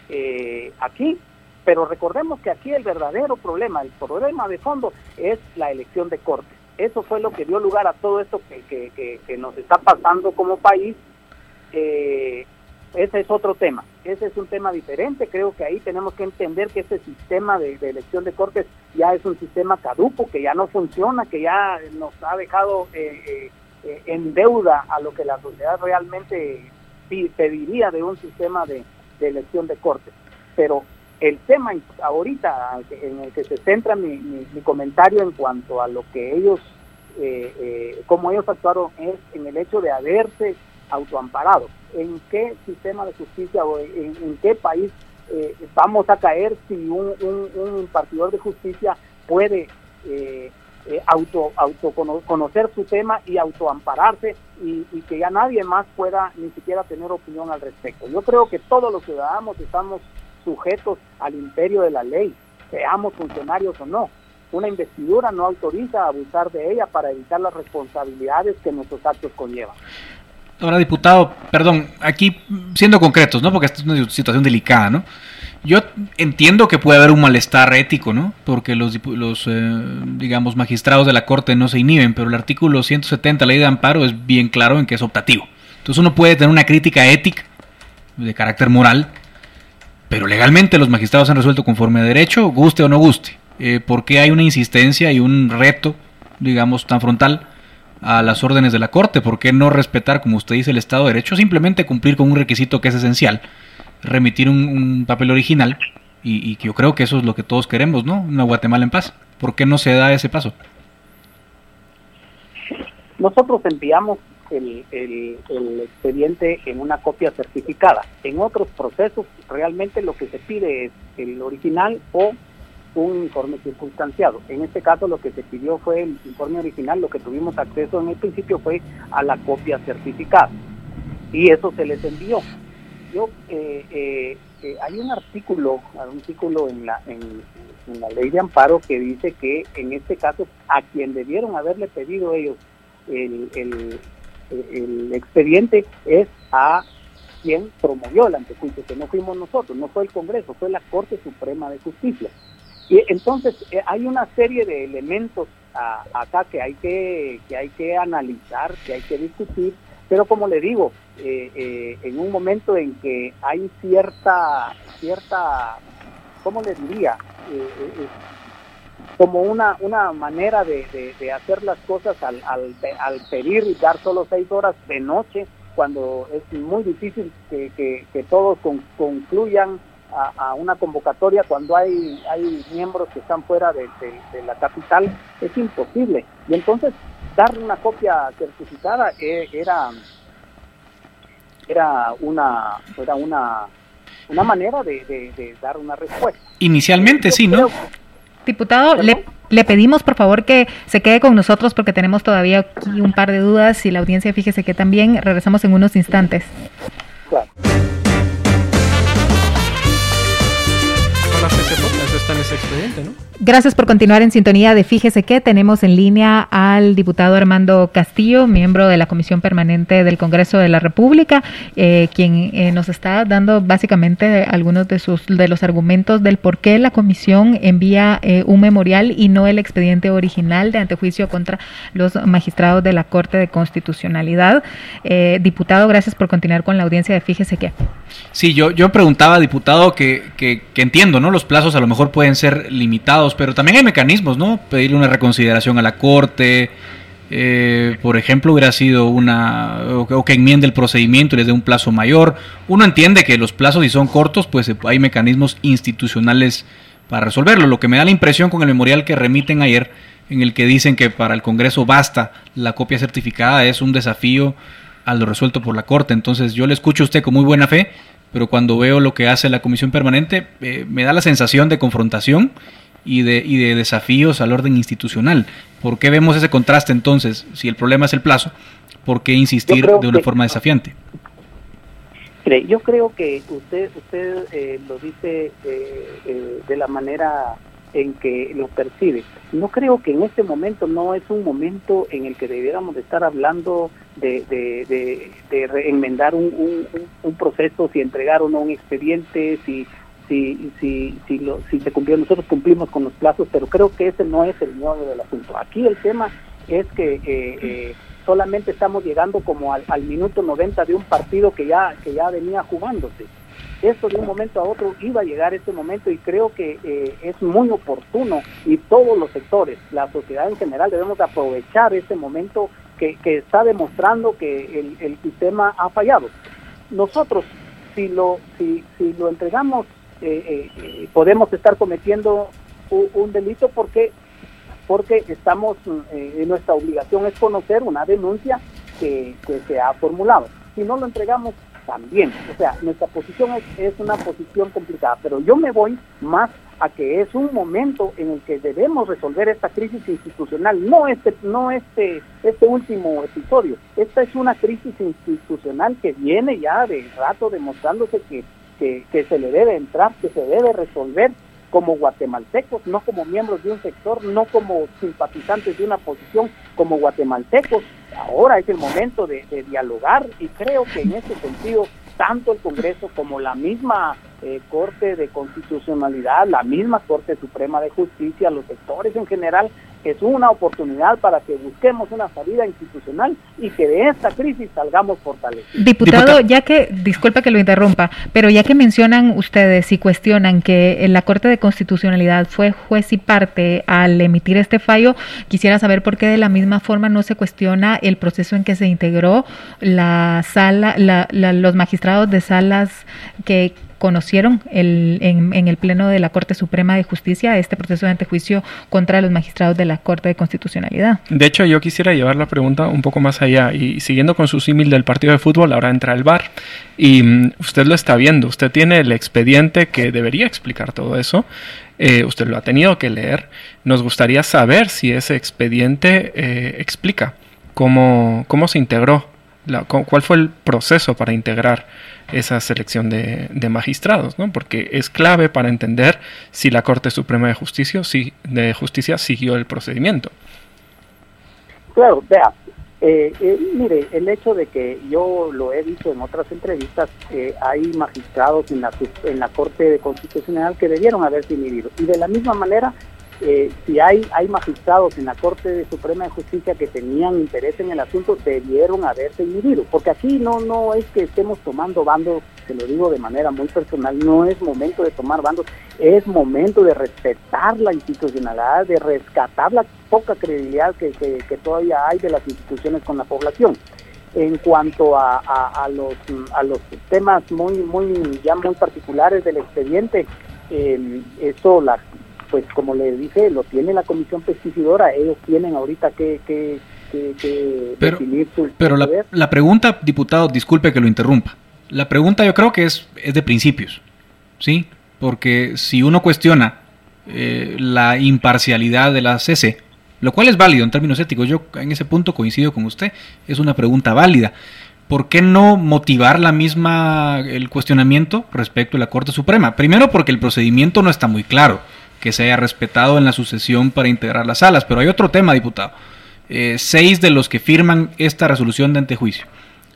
Eh, aquí pero recordemos que aquí el verdadero problema, el problema de fondo es la elección de corte eso fue lo que dio lugar a todo esto que, que, nos está pasando como país. Eh, ese es otro tema, ese es un tema diferente, creo que ahí tenemos que entender que ese sistema de, elección de cortes ya es un sistema caduco, que ya no funciona, que ya nos ha dejado eh, eh, en deuda a lo que la sociedad realmente pediría de un sistema de, elección de cortes. Pero el tema ahorita en el que se centra mi, comentario en cuanto a lo que ellos, eh, eh, cómo ellos actuaron es en el hecho de haberse autoamparado. ¿En qué sistema de justicia o en, qué país eh, vamos a caer si un, un, impartidor de justicia puede eh, auto, auto conocer su tema y autoampararse y, y que ya nadie más pueda ni siquiera tener opinión al respecto? Yo creo que todos los ciudadanos estamos sujetos al imperio de la ley, seamos funcionarios o no. Una investidura no autoriza a abusar de ella para evitar las responsabilidades que nuestros actos conllevan. Ahora, diputado, perdón, aquí siendo concretos, ¿no? Porque esta es una situación delicada, ¿no? Yo entiendo que puede haber un malestar ético, ¿no? Porque los, los eh, digamos, magistrados de la Corte no se inhiben, pero el artículo 170 de la ley de amparo es bien claro en que es optativo. Entonces uno puede tener una crítica ética de carácter moral pero legalmente los magistrados han resuelto conforme a derecho, guste o no guste. Eh, ¿Por qué hay una insistencia y un reto, digamos, tan frontal a las órdenes de la Corte? ¿Por qué no respetar, como usted dice, el Estado de Derecho? Simplemente cumplir con un requisito que es esencial, remitir un, papel original, y, y, yo creo que eso es lo que todos queremos, ¿no? Una Guatemala en paz. ¿Por qué no se da ese paso? Nosotros enviamos el, el, expediente en una copia certificada. En otros procesos realmente lo que se pide es el original o un informe circunstanciado. En este caso lo que se pidió fue el informe original, lo que tuvimos acceso en el principio fue a la copia certificada y eso se les envió. yo eh, hay un artículo, un artículo en la, en, la ley de amparo que dice que en este caso a quien debieron haberle pedido ellos el, el, el expediente es a quien promovió el antejuicio, que no fuimos nosotros, no fue el Congreso, fue la Corte Suprema de Justicia. Y entonces eh, hay una serie de elementos acá que hay que, que hay que analizar, que hay que discutir, pero como le digo, eh, eh, en un momento en que hay cierta, cierta, ¿cómo le diría? como una, una manera de, de, hacer las cosas al, al, al pedir y dar solo seis horas de noche, cuando es muy difícil que, que, todos concluyan a, una convocatoria cuando hay, hay miembros que están fuera de, la capital, es imposible. Y entonces dar una copia certificada eh, era, era una, era una, una manera de, dar una respuesta. Inicialmente sí, ¿no? Diputado, le, le pedimos por favor que se quede con nosotros porque tenemos todavía aquí un par de dudas y la audiencia fíjese que también regresamos en unos instantes. Claro. Está en ese expediente, ¿no? Gracias por continuar en sintonía de Fíjese que tenemos en línea al diputado Armando Castillo, miembro de la Comisión Permanente del Congreso de la República, eh, quien eh, nos está dando básicamente algunos de sus de los argumentos del por qué la comisión envía eh, un memorial y no el expediente original de antejuicio contra los magistrados de la Corte de Constitucionalidad. diputado, gracias por continuar con la audiencia de Fíjese que. Sí, yo, yo preguntaba, diputado, que, que, que entiendo, ¿no? Los plazos a lo mejor pueden ser limitados, pero también hay mecanismos, ¿no? Pedirle una reconsideración a la Corte, eh, por ejemplo, hubiera sido una, o, que enmiende el procedimiento y les dé un plazo mayor. Uno entiende que los plazos, si son cortos, pues eh, hay mecanismos institucionales para resolverlo. Lo que me da la impresión con el memorial que remiten ayer, en el que dicen que para el Congreso basta la copia certificada, es un desafío a lo resuelto por la Corte. Entonces yo le escucho a usted con muy buena fe, pero cuando veo lo que hace la Comisión Permanente, eh, me da la sensación de confrontación y de, y de desafíos al orden institucional. ¿Por qué vemos ese contraste entonces? Si el problema es el plazo, ¿por qué insistir de una forma desafiante? yo creo que usted usted eh, lo dice eh, de la manera en que lo percibe. No creo que en este momento no es un momento en el que debiéramos de estar hablando de, de, enmendar un, un, proceso, si entregar o no un expediente, si si si si, lo, si se cumplió. Nosotros cumplimos con los plazos, pero creo que ese no es el nuevo del asunto. Aquí el tema es que eh, eh, solamente estamos llegando como al, minuto 90 de un partido que ya que ya venía jugándose esto de un momento a otro iba a llegar este momento y creo que eh, es muy oportuno y todos los sectores, la sociedad en general debemos aprovechar este momento que, está demostrando que el, sistema ha fallado. Nosotros, si lo, si, si lo entregamos, eh, eh, podemos estar cometiendo un, delito porque porque estamos, nuestra obligación es conocer una denuncia que, que se ha formulado. Si no lo entregamos, también. O sea, nuestra posición es, es una posición complicada, pero yo me voy más a que es un momento en el que debemos resolver esta crisis institucional, no este, no este, este último episodio. Esta es una crisis institucional que viene ya de rato demostrándose que, que, se le debe entrar, que se debe resolver como guatemaltecos, no como miembros de un sector, no como simpatizantes de una posición, como guatemaltecos. Ahora es el momento de, dialogar y creo que en ese sentido tanto el Congreso como la misma eh, Corte de Constitucionalidad, la misma Corte Suprema de Justicia, los sectores en general es una oportunidad para que busquemos una salida institucional y que de esta crisis salgamos fortalecidos. Diputado, ya que, disculpa que lo interrumpa, pero ya que mencionan ustedes y cuestionan que la Corte de Constitucionalidad fue juez y parte al emitir este fallo, quisiera saber por qué de la misma forma no se cuestiona el proceso en que se integró la sala, los magistrados de salas que conocieron el, en, el Pleno de la Corte Suprema de Justicia este proceso de antejuicio contra los magistrados de la Corte de Constitucionalidad. De hecho, yo quisiera llevar la pregunta un poco más allá y siguiendo con su símil del partido de fútbol, ahora entra el VAR y mm, usted lo está viendo, usted tiene el expediente que debería explicar todo eso, eh, usted lo ha tenido que leer, nos gustaría saber si ese expediente eh, explica cómo, cómo se integró cuál fue el proceso para integrar esa selección de, magistrados, ¿no? porque es clave para entender si la Corte Suprema de Justicia, de Justicia siguió el procedimiento. Claro, vea, eh, eh, mire, el hecho de que yo lo he dicho en otras entrevistas, eh, hay magistrados en la, en la Corte Constitucional que debieron haberse inhibido. Y de la misma manera, eh, si hay, magistrados en la Corte Suprema de Justicia que tenían interés en el asunto, debieron haberse inhibido, porque aquí no, no es que estemos tomando bandos, se lo digo de manera muy personal, no es momento de tomar bandos, es momento de respetar la institucionalidad, de rescatar la poca credibilidad que, que, todavía hay de las instituciones con la población. En cuanto a, a, los, a los temas muy, muy, ya muy particulares del expediente, eh, eso la, pues como le dije, lo tiene la comisión pesticidora, ellos tienen ahorita que, que, pero, definir su... Pero la, la, pregunta, diputado, disculpe que lo interrumpa, la pregunta yo creo que es, es de principios, ¿sí? Porque si uno cuestiona eh, la imparcialidad de la CC, lo cual es válido en términos éticos, yo en ese punto coincido con usted, es una pregunta válida. ¿por qué no motivar la misma el cuestionamiento respecto a la Corte Suprema? Primero porque el procedimiento no está muy claro que se haya respetado en la sucesión para integrar las salas. Pero hay otro tema, diputado. Eh, seis de los que firman esta resolución de antejuicio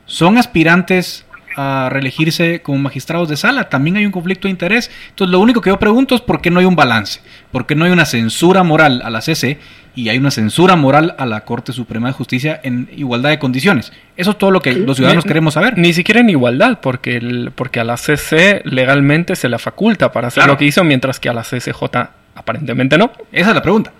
son aspirantes a reelegirse como magistrados de sala. También hay un conflicto de interés. Entonces, lo único que yo pregunto es por qué no hay un balance, por qué no hay una censura moral a la CC y hay una censura moral a la Corte Suprema de Justicia en igualdad de condiciones. Eso es todo lo que los ciudadanos queremos saber. Ni siquiera en igualdad, porque, el, porque a la CC legalmente se la faculta para hacer lo que hizo, mientras que a la CCJ aparentemente no. Esa es la pregunta.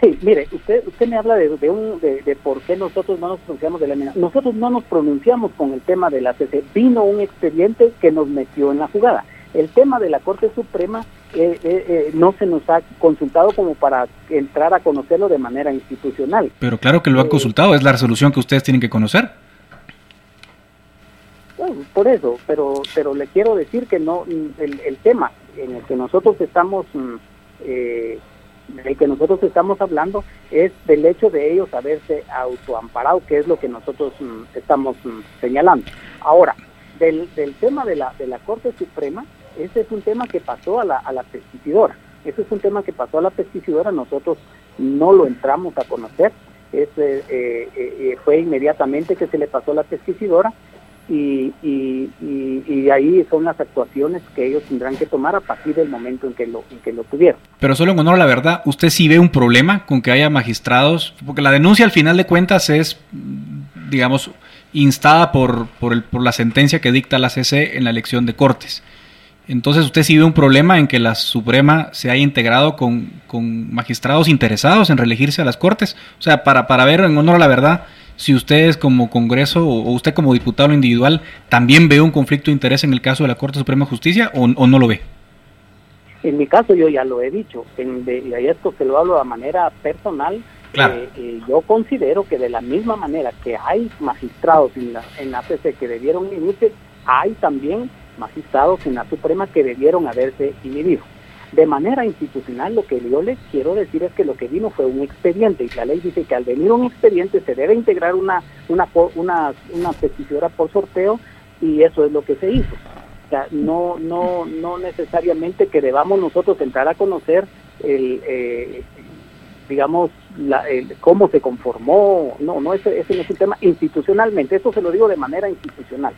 Sí, mire, usted usted me habla de, de, un, de, por qué nosotros no nos pronunciamos de la Nosotros no nos pronunciamos con el tema de la CC. Vino un expediente que nos metió en la jugada. El tema de la Corte Suprema eh, eh, eh, no se nos ha consultado como para entrar a conocerlo de manera institucional. Pero claro que lo han consultado, es la resolución que ustedes tienen que conocer. por eso, pero pero le quiero decir que no el, el tema en el que nosotros estamos mm, eh, del que nosotros estamos hablando es del hecho de ellos haberse autoamparado, que es lo que nosotros mm, estamos mm, señalando. Ahora, del, del tema de la, de la Corte Suprema, ese es un tema que pasó a la, a la pesticidora. Ese es un tema que pasó a la pesticidora, nosotros no lo entramos a conocer. Ese, eh, eh, fue inmediatamente que se le pasó a la pesticidora y, y, y, ahí son las actuaciones que ellos tendrán que tomar a partir del momento en que lo, en que lo tuvieron. Pero solo en honor a la verdad, ¿usted sí ve un problema con que haya magistrados? Porque la denuncia al final de cuentas es, digamos, instada por, por, el, por la sentencia que dicta la CC en la elección de Cortes. Entonces, ¿usted sí ve un problema en que la Suprema se haya integrado con, con magistrados interesados en reelegirse a las Cortes? O sea, para, para ver en honor a la verdad, si ustedes como Congreso o usted como diputado individual también ve un conflicto de interés en el caso de la Corte Suprema de Justicia o, no lo ve. En mi caso yo ya lo he dicho, en, y esto se lo hablo de manera personal, eh, eh, yo considero que de la misma manera que hay magistrados en la, en la CC que debieron inhibirse, hay también magistrados en la Suprema que debieron haberse inhibido. De manera institucional, lo que yo les quiero decir es que lo que vino fue un expediente y la ley dice que al venir un expediente se debe integrar una, una, una, una petición por sorteo y eso es lo que se hizo. O sea, no, no, no necesariamente que debamos nosotros entrar a conocer el, eh, digamos, la, el, cómo se conformó, no, no, ese, ese, no es un tema institucionalmente, eso se lo digo de manera institucional.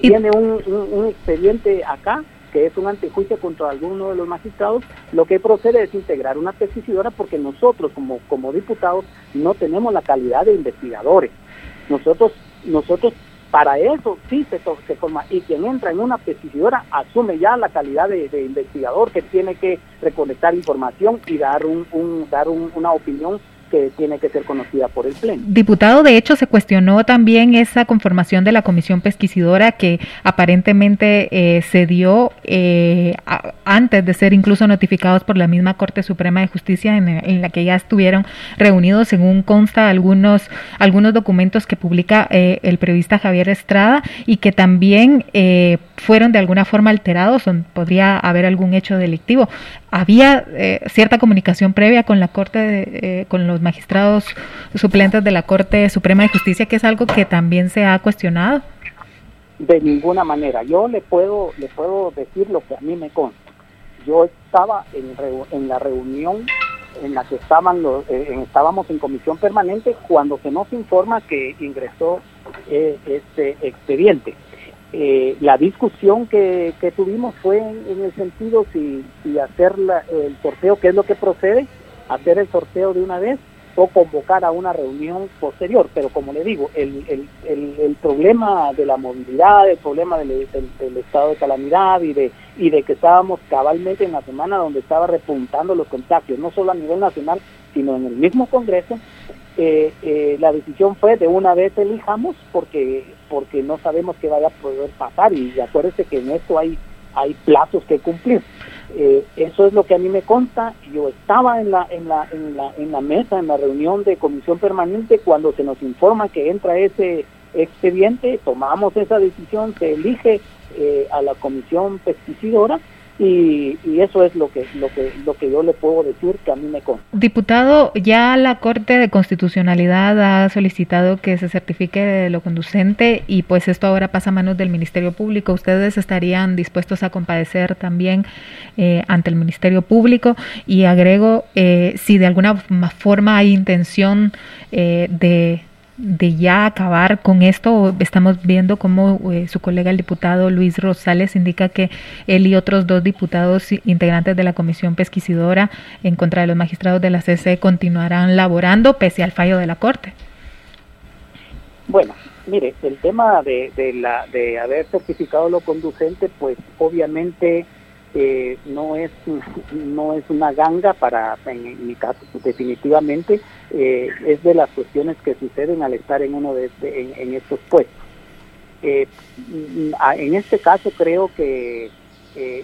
Tiene un, un expediente acá que es un antejuicio contra alguno de los magistrados, lo que procede es integrar una tesisidora porque nosotros como, como diputados no tenemos la calidad de investigadores. Nosotros, nosotros para eso sí se, se forma y quien entra en una tesisidora asume ya la calidad de, investigador que tiene que recolectar información y dar un, un dar una opinión tiene que ser conocida por el Pleno. Diputado, de hecho, se cuestionó también esa conformación de la comisión pesquisidora que aparentemente eh, se dio eh, antes de ser incluso notificados por la misma Corte Suprema de Justicia, en, la que ya estuvieron reunidos, según consta algunos, algunos documentos que publica eh, el periodista Javier Estrada y que también fueron de alguna forma alterados, o podría haber algún hecho delictivo. Había cierta comunicación previa con la Corte, con los magistrados suplentes de la Corte Suprema de Justicia, que es algo que también se ha cuestionado. De ninguna manera. Yo le puedo, le puedo decir lo que a mí me consta. Yo estaba en, en la reunión en la que estaban los, eh, estábamos en comisión permanente cuando se nos informa que ingresó eh, este expediente. Eh, la discusión que, que tuvimos fue en, el sentido si, si hacer el sorteo, que es lo que procede, hacer el sorteo de una vez o convocar a una reunión posterior. Pero como le digo, el, el, el, problema de la movilidad, el problema del, estado de calamidad y de, y de que estábamos cabalmente en la semana donde estaba repuntando los contagios, no solo a nivel nacional, sino en el mismo Congreso, eh, eh, la decisión fue de una vez elijamos porque porque no sabemos qué vaya a poder pasar y acuérdese que en esto hay hay plazos que cumplir eh, eso es lo que a mí me consta. Yo estaba en la en la en la en la mesa en la reunión de comisión permanente. Cuando se nos informa que entra ese expediente tomamos esa decisión se elige a la comisión pesticidora y, eso es lo que, lo, que, lo que yo le puedo decir que a mí me consta. Diputado, ya la Corte de Constitucionalidad ha solicitado que se certifique lo conducente y pues esto ahora pasa a manos del Ministerio Público. ¿Ustedes estarían dispuestos a compadecer también eh, ante el Ministerio Público? Y agrego, eh, si de alguna forma hay intención eh, de de ya acabar con esto. Estamos viendo cómo eh, su colega el diputado Luis Rosales indica que él y otros dos diputados integrantes de la comisión pesquisidora en contra de los magistrados de la CC continuarán laborando pese al fallo de la Corte. Bueno, mire, el tema de, de, la, de haber certificado lo conducente, pues obviamente eh, no es no es una ganga para en, mi caso definitivamente eh, es de las cuestiones que suceden al estar en uno de este, en, estos puestos. Eh, en este caso creo que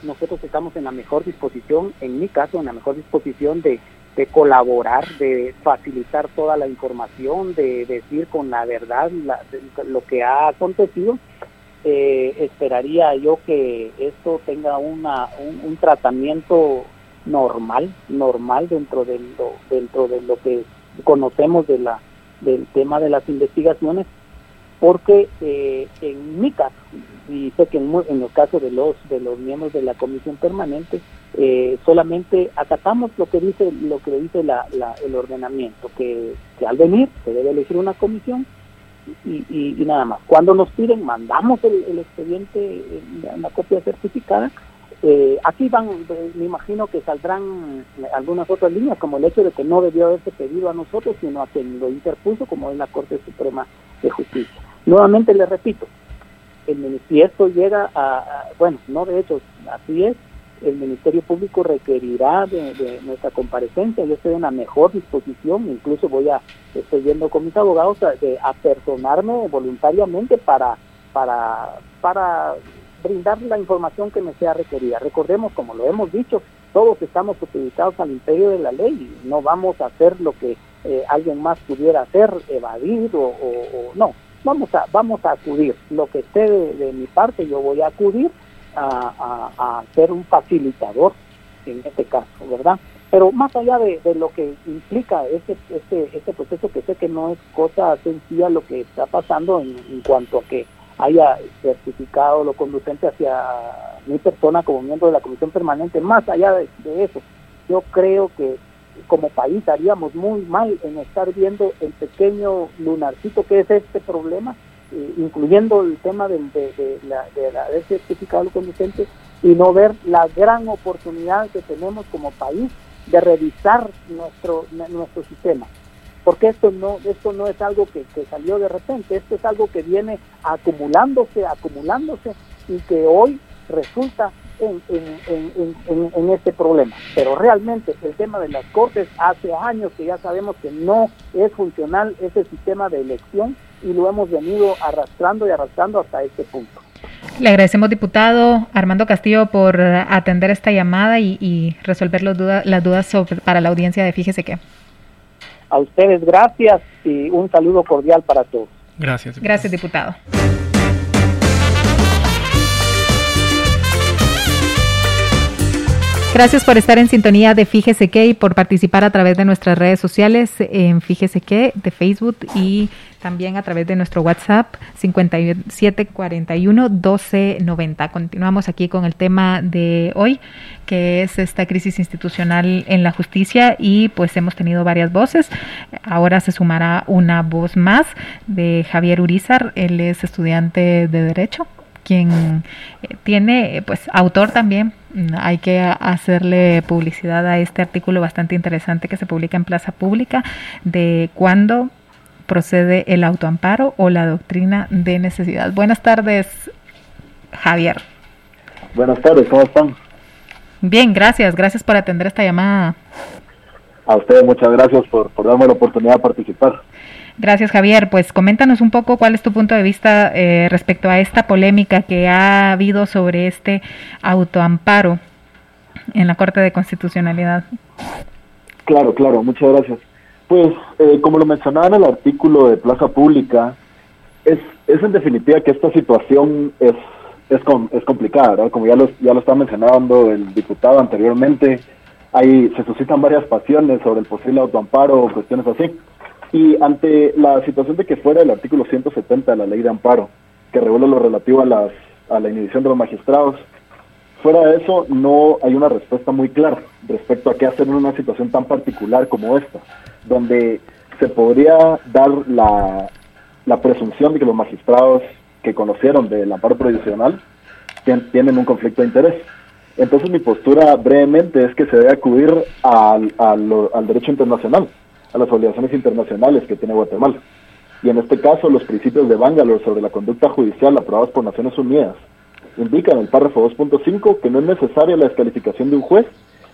nosotros estamos en la mejor disposición en mi caso en la mejor disposición de, de colaborar de facilitar toda la información de decir con la verdad lo que ha acontecido eh, esperaría yo que esto tenga una, un, tratamiento normal, normal dentro de lo, dentro de lo que conocemos de la, del tema de las investigaciones, porque eh, en mi caso, y sé que en, en el caso de los, de los miembros de la comisión permanente, eh, solamente acatamos lo que dice lo que dice la, el ordenamiento, que, que al venir se debe elegir una comisión y, nada más. Cuando nos piden, mandamos el, expediente, la copia certificada. Eh, aquí van, eh, me imagino que saldrán algunas otras líneas, como el hecho de que no debió haberse pedido a nosotros, sino a quien lo interpuso, como es la Corte Suprema de Justicia. Nuevamente le repito, el manifiesto llega a, bueno, no de hecho, así es, el Ministerio Público requerirá de, nuestra comparecencia. Yo estoy en la mejor disposición, incluso voy a, estoy yendo con mis abogados a, de, personarme voluntariamente para, para, para brindar la información que me sea requerida. Recordemos, como lo hemos dicho, todos estamos utilizados al imperio de la ley no vamos a hacer lo que eh, alguien más pudiera hacer, evadir o, no. Vamos a, vamos a acudir. Lo que esté de mi parte, yo voy a acudir a, ser un facilitador en este caso, ¿verdad? Pero más allá de, lo que implica este, este, este proceso, que sé que no es cosa sencilla lo que está pasando en, cuanto a que haya certificado lo conducente hacia mi persona como miembro de la comisión permanente, más allá de, de eso, yo creo que como país haríamos muy mal en estar viendo el pequeño lunarcito que es este problema eh, incluyendo el tema de, la, de la haber certificado conducente y no ver la gran oportunidad que tenemos como país de revisar nuestro nuestro sistema porque esto no esto no es algo que, salió de repente esto es algo que viene acumulándose acumulándose y que hoy resulta en, en, en, en, este problema. Pero realmente el tema de las cortes hace años que ya sabemos que no es funcional ese sistema de elección y lo hemos venido arrastrando y arrastrando hasta este punto. Le agradecemos, diputado Armando Castillo, por atender esta llamada y, resolver los las dudas sobre, para la audiencia de Fíjese que. A ustedes gracias y un saludo cordial para todos. Gracias. Gracias, diputado. Gracias por estar en sintonía de Fíjese que y por participar a través de nuestras redes sociales en Fíjese que de Facebook y también a través de nuestro WhatsApp 5741 1290. Continuamos aquí con el tema de hoy, que es esta crisis institucional en la justicia y pues hemos tenido varias voces. Ahora se sumará una voz más de Javier Urizar, él es estudiante de Derecho quien eh, tiene, pues, autor también. Mm, hay que hacerle publicidad a este artículo bastante interesante que se publica en Plaza Pública de cuándo procede el autoamparo o la doctrina de necesidad. Buenas tardes, Javier. Buenas tardes, ¿cómo están? Bien, gracias. Gracias por atender esta llamada. A ustedes muchas gracias por, por darme la oportunidad de participar. Gracias, Javier. Pues coméntanos un poco cuál es tu punto de vista eh, respecto a esta polémica que ha habido sobre este autoamparo en la Corte de Constitucionalidad. Claro, claro, muchas gracias. Pues, eh, como lo mencionaba en el artículo de Plaza Pública, es, es en definitiva que esta situación es, es, es complicada, ¿verdad? Como ya lo, ya lo está mencionando el diputado anteriormente, ahí se suscitan varias pasiones sobre el posible autoamparo o cuestiones así. Y ante la situación de que fuera el artículo 170 de la ley de amparo, que regula lo relativo a, las, a la inhibición de los magistrados, fuera de eso no hay una respuesta muy clara respecto a qué hacer en una situación tan particular como esta, donde se podría dar la, la presunción de que los magistrados que conocieron del amparo provisional tienen un conflicto de interés. Entonces mi postura brevemente es que se debe acudir al, al, al derecho internacional, a las obligaciones internacionales que tiene Guatemala. Y en este caso, los principios de Bangalore sobre la conducta judicial aprobados por Naciones Unidas indican en el párrafo 2.5 que no es necesaria la descalificación de un juez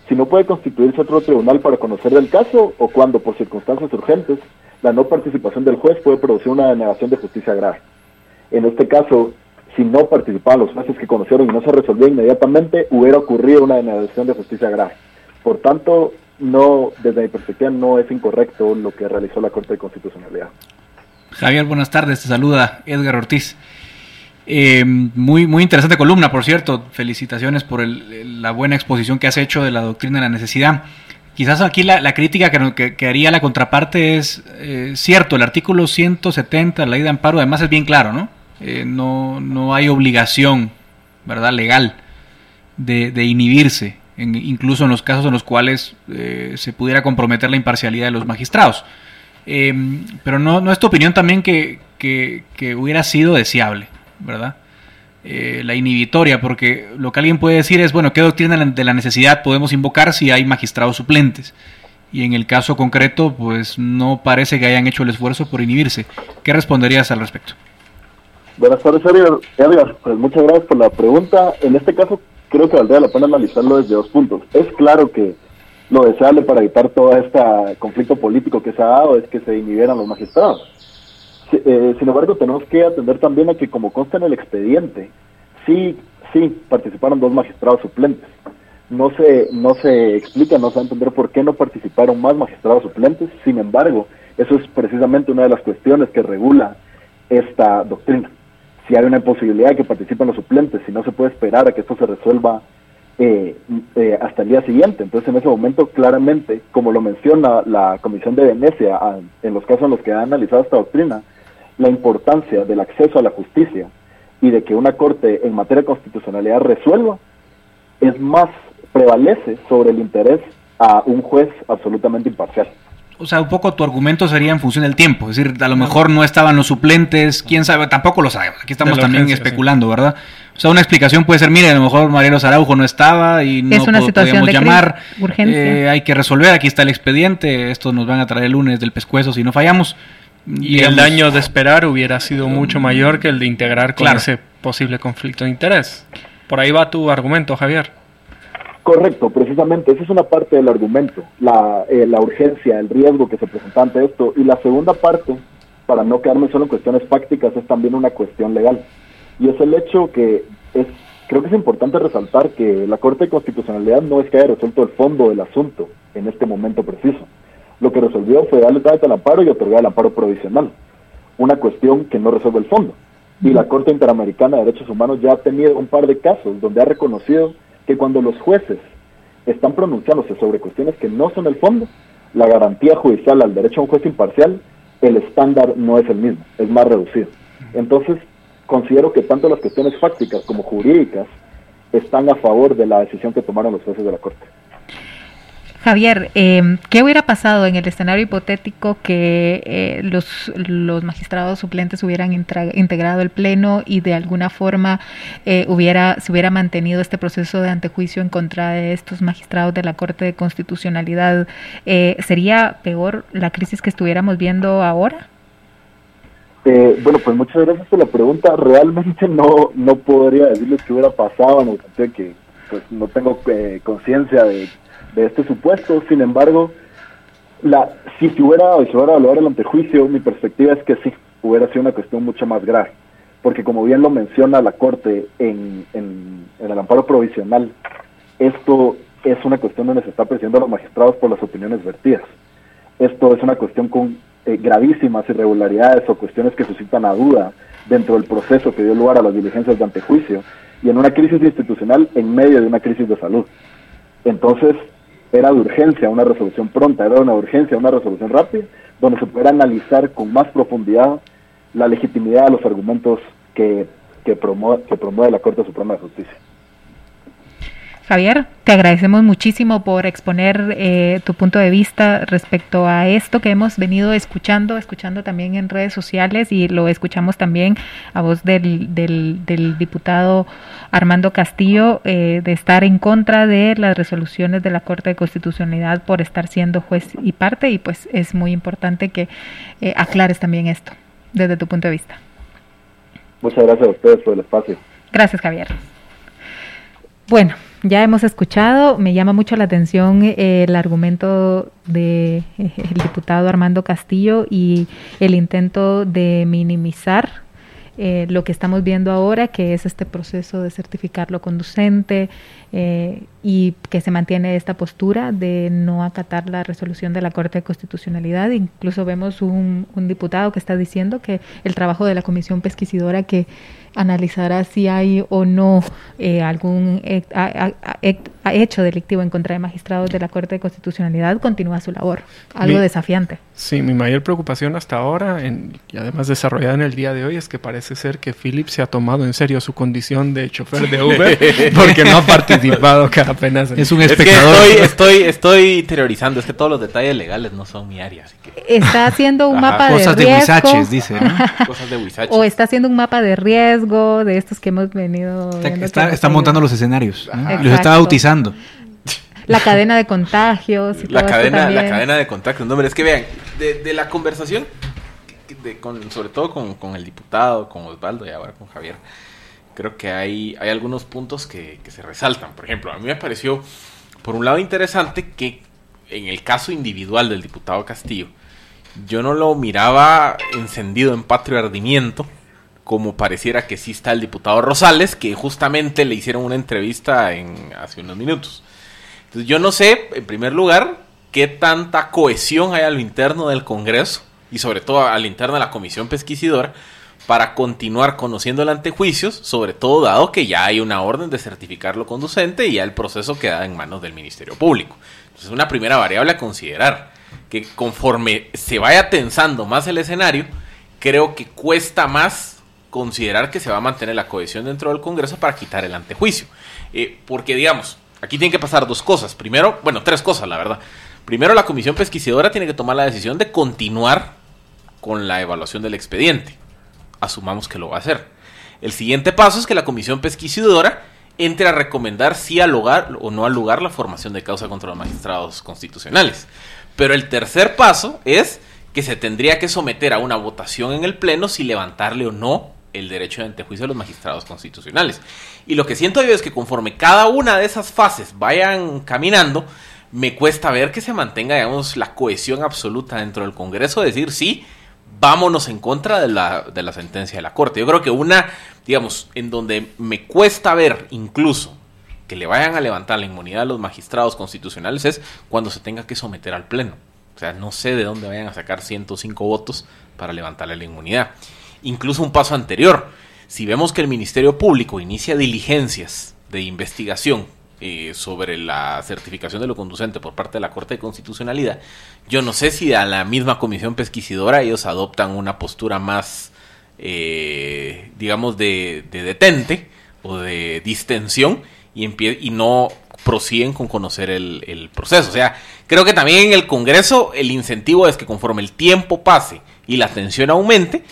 si no puede constituirse otro tribunal para conocer del caso o cuando, por circunstancias urgentes, la no participación del juez puede producir una denegación de justicia grave. En este caso, si no participaban los jueces que conocieron y no se resolvió inmediatamente, hubiera ocurrido una denegación de justicia grave. Por tanto, no, desde mi perspectiva, no es incorrecto lo que realizó la Corte de Constitucionalidad. Javier, buenas tardes, te saluda Edgar Ortiz. Eh, muy, muy interesante columna, por cierto. Felicitaciones por la buena exposición que has hecho de la doctrina de la necesidad. Quizás aquí la, crítica que, haría la contraparte es eh, cierto, el artículo 170 de la ley de amparo además es bien claro, ¿no? Eh, no, no hay obligación, ¿verdad?, legal de, de inhibirse incluso en los casos en los cuales eh, se pudiera comprometer la imparcialidad de los magistrados. Em, pero no, no es tu opinión también que, hubiera sido deseable, ¿verdad? Eh, la inhibitoria, porque lo que alguien puede decir es, bueno, ¿qué doctrina de la necesidad podemos invocar si hay magistrados suplentes? Y en el caso concreto, pues no parece que hayan hecho el esfuerzo por inhibirse. ¿Qué responderías al respecto? Buenas tardes, Edgar. Pues muchas gracias por la pregunta. En este caso, creo que valdría la pena analizarlo desde dos puntos. Es claro que lo deseable para evitar todo este conflicto político que se ha dado es que se inhibieran los magistrados. Eh, sin embargo, tenemos que atender también a que, como consta en el expediente, sí, sí participaron dos magistrados suplentes. No se, no se explica, no se va a entender por qué no participaron más magistrados suplentes. Sin embargo, eso es precisamente una de las cuestiones que regula esta doctrina si hay una imposibilidad de que participen los suplentes, si no se puede esperar a que esto se resuelva eh, eh, hasta el día siguiente. Entonces, en ese momento, claramente, como lo menciona la Comisión de Venecia en los casos en los que ha analizado esta doctrina, la importancia del acceso a la justicia y de que una corte en materia de constitucionalidad resuelva es más prevalece sobre el interés a un juez absolutamente imparcial o sea, un poco tu argumento sería en función del tiempo. Es decir, a lo mejor no estaban los suplentes, quién sabe, tampoco lo sabemos. Aquí estamos también especulando, ¿verdad? O sea, una explicación puede ser, mire, a lo mejor Mariano Araujo no estaba y no es una situación de llamar. Urgencia. Eh, hay que resolver, aquí está el expediente, esto nos van a traer el lunes del pescuezo si no fallamos. Y el daño de esperar hubiera sido mucho mayor que el de integrar con ese posible conflicto de interés. Por ahí va tu argumento, Javier. Correcto, precisamente, esa es una parte del argumento, la, eh, la urgencia, el riesgo que se presenta ante esto. Y la segunda parte, para no quedarme solo en cuestiones fácticas, es también una cuestión legal. Y es el hecho que es, creo que es importante resaltar que la Corte de Constitucionalidad no es que haya resuelto el fondo del asunto en este momento preciso. Lo que resolvió fue darle trámite al amparo y otorgar el amparo provisional. Una cuestión que no resuelve el fondo. Y la Corte Interamericana de Derechos Humanos ya ha tenido un par de casos donde ha reconocido que cuando los jueces están pronunciándose sobre cuestiones que no son el fondo, la garantía judicial al derecho a un juez imparcial, el estándar no es el mismo, es más reducido. Entonces, considero que tanto las cuestiones fácticas como jurídicas están a favor de la decisión que tomaron los jueces de la Corte. Javier, eh, ¿qué hubiera pasado en el escenario hipotético que eh, los, los, magistrados suplentes hubieran integrado el pleno y de alguna forma eh, hubiera se hubiera mantenido este proceso de antejuicio en contra de estos magistrados de la Corte de Constitucionalidad? ¿Sería peor la crisis que estuviéramos viendo ahora? bueno, pues muchas gracias por la pregunta. Realmente no no podría decirles qué hubiera pasado en el que pues no tengo conciencia de de este supuesto. Sin embargo, la, si se hubiera, si hubiera el antejuicio, mi perspectiva es que sí, hubiera sido una cuestión mucho más grave. Porque como bien lo menciona la Corte en, el amparo provisional, esto es una cuestión donde se está presidiendo a los magistrados por las opiniones vertidas. Esto es una cuestión con eh, gravísimas irregularidades o cuestiones que suscitan a duda dentro del proceso que dio lugar a las diligencias de antejuicio y en una crisis institucional en medio de una crisis de salud. Entonces, era de urgencia una resolución pronta, era una urgencia una resolución rápida, donde se pudiera analizar con más profundidad la legitimidad de los argumentos que, que, promueve, que promueve la Corte Suprema de Justicia. Javier, te agradecemos muchísimo por exponer eh, tu punto de vista respecto a esto que hemos venido escuchando, escuchando también en redes sociales y lo escuchamos también a voz del, del, diputado Armando Castillo eh, de estar en contra de las resoluciones de la Corte de Constitucionalidad por estar siendo juez y parte y pues es muy importante que eh, aclares también esto desde tu punto de vista. Muchas gracias a ustedes por el espacio. Gracias, Javier. Bueno, ya hemos escuchado, me llama mucho la atención eh, el argumento del de, el diputado Armando Castillo y el intento de minimizar eh, lo que estamos viendo ahora, que es este proceso de certificarlo conducente eh, y que se mantiene esta postura de no acatar la resolución de la Corte de Constitucionalidad. Incluso vemos un, un diputado que está diciendo que el trabajo de la Comisión Pesquisidora que analizará si hay o no eh, algún hecho delictivo en contra de magistrados de la Corte de Constitucionalidad, continúa su labor. Algo desafiante. Sí, mi mayor preocupación hasta ahora, y además desarrollada en el día de hoy, es que parece ser que Philip se ha tomado en serio su condición de chofer de Uber porque no ha participado que apenas. Es un espectador. estoy, estoy, estoy interiorizando, es que todos los detalles legales no son mi área. Está haciendo un mapa de riesgo. dice. Cosas de O está haciendo un mapa de riesgo de estos que hemos venido. Está, montando los escenarios, los está bautizando. La cadena de contagios. Y la, cadena, la cadena de contagios. No, es que vean, de, la conversación, sobre todo con, el diputado, con Osvaldo y ahora con Javier, creo que hay, hay algunos puntos que, que se resaltan. Por ejemplo, a mí me pareció, por un lado, interesante que en el caso individual del diputado Castillo, yo no lo miraba encendido en patrio ardimiento, como pareciera que sí está el diputado Rosales, que justamente le hicieron una entrevista en, hace unos minutos. Entonces yo no sé, en primer lugar, qué tanta cohesión hay a lo interno del Congreso y sobre todo al interno de la Comisión Pesquisidora para continuar conociendo el antejuicios, sobre todo dado que ya hay una orden de certificarlo conducente y ya el proceso queda en manos del Ministerio Público. Entonces, una primera variable a considerar, que conforme se vaya tensando más el escenario, creo que cuesta más considerar que se va a mantener la cohesión dentro del Congreso para quitar el antejuicio. Eh, porque, digamos, aquí tienen que pasar dos cosas. Primero, bueno, tres cosas, la verdad. Primero, la comisión pesquisidora tiene que tomar la decisión de continuar con la evaluación del expediente. Asumamos que lo va a hacer. El siguiente paso es que la comisión pesquisidora entre a recomendar si al lugar o no al lugar la formación de causa contra los magistrados constitucionales. Pero el tercer paso es que se tendría que someter a una votación en el Pleno si levantarle o no el derecho de antejuicio de los magistrados constitucionales. Y lo que siento yo es que conforme cada una de esas fases vayan caminando, me cuesta ver que se mantenga, digamos, la cohesión absoluta dentro del Congreso, decir sí, vámonos en contra de la, de la sentencia de la Corte. Yo creo que una, digamos, en donde me cuesta ver incluso que le vayan a levantar la inmunidad a los magistrados constitucionales es cuando se tenga que someter al Pleno. O sea, no sé de dónde vayan a sacar 105 votos para levantarle la inmunidad incluso un paso anterior. Si vemos que el Ministerio Público inicia diligencias de investigación eh, sobre la certificación de lo conducente por parte de la Corte de Constitucionalidad, yo no sé si a la misma comisión pesquisidora ellos adoptan una postura más, eh, digamos, de, detente o de distensión y, y no prosiguen con conocer el, el, proceso. O sea, creo que también en el Congreso el incentivo es que conforme el tiempo pase y la tensión aumente,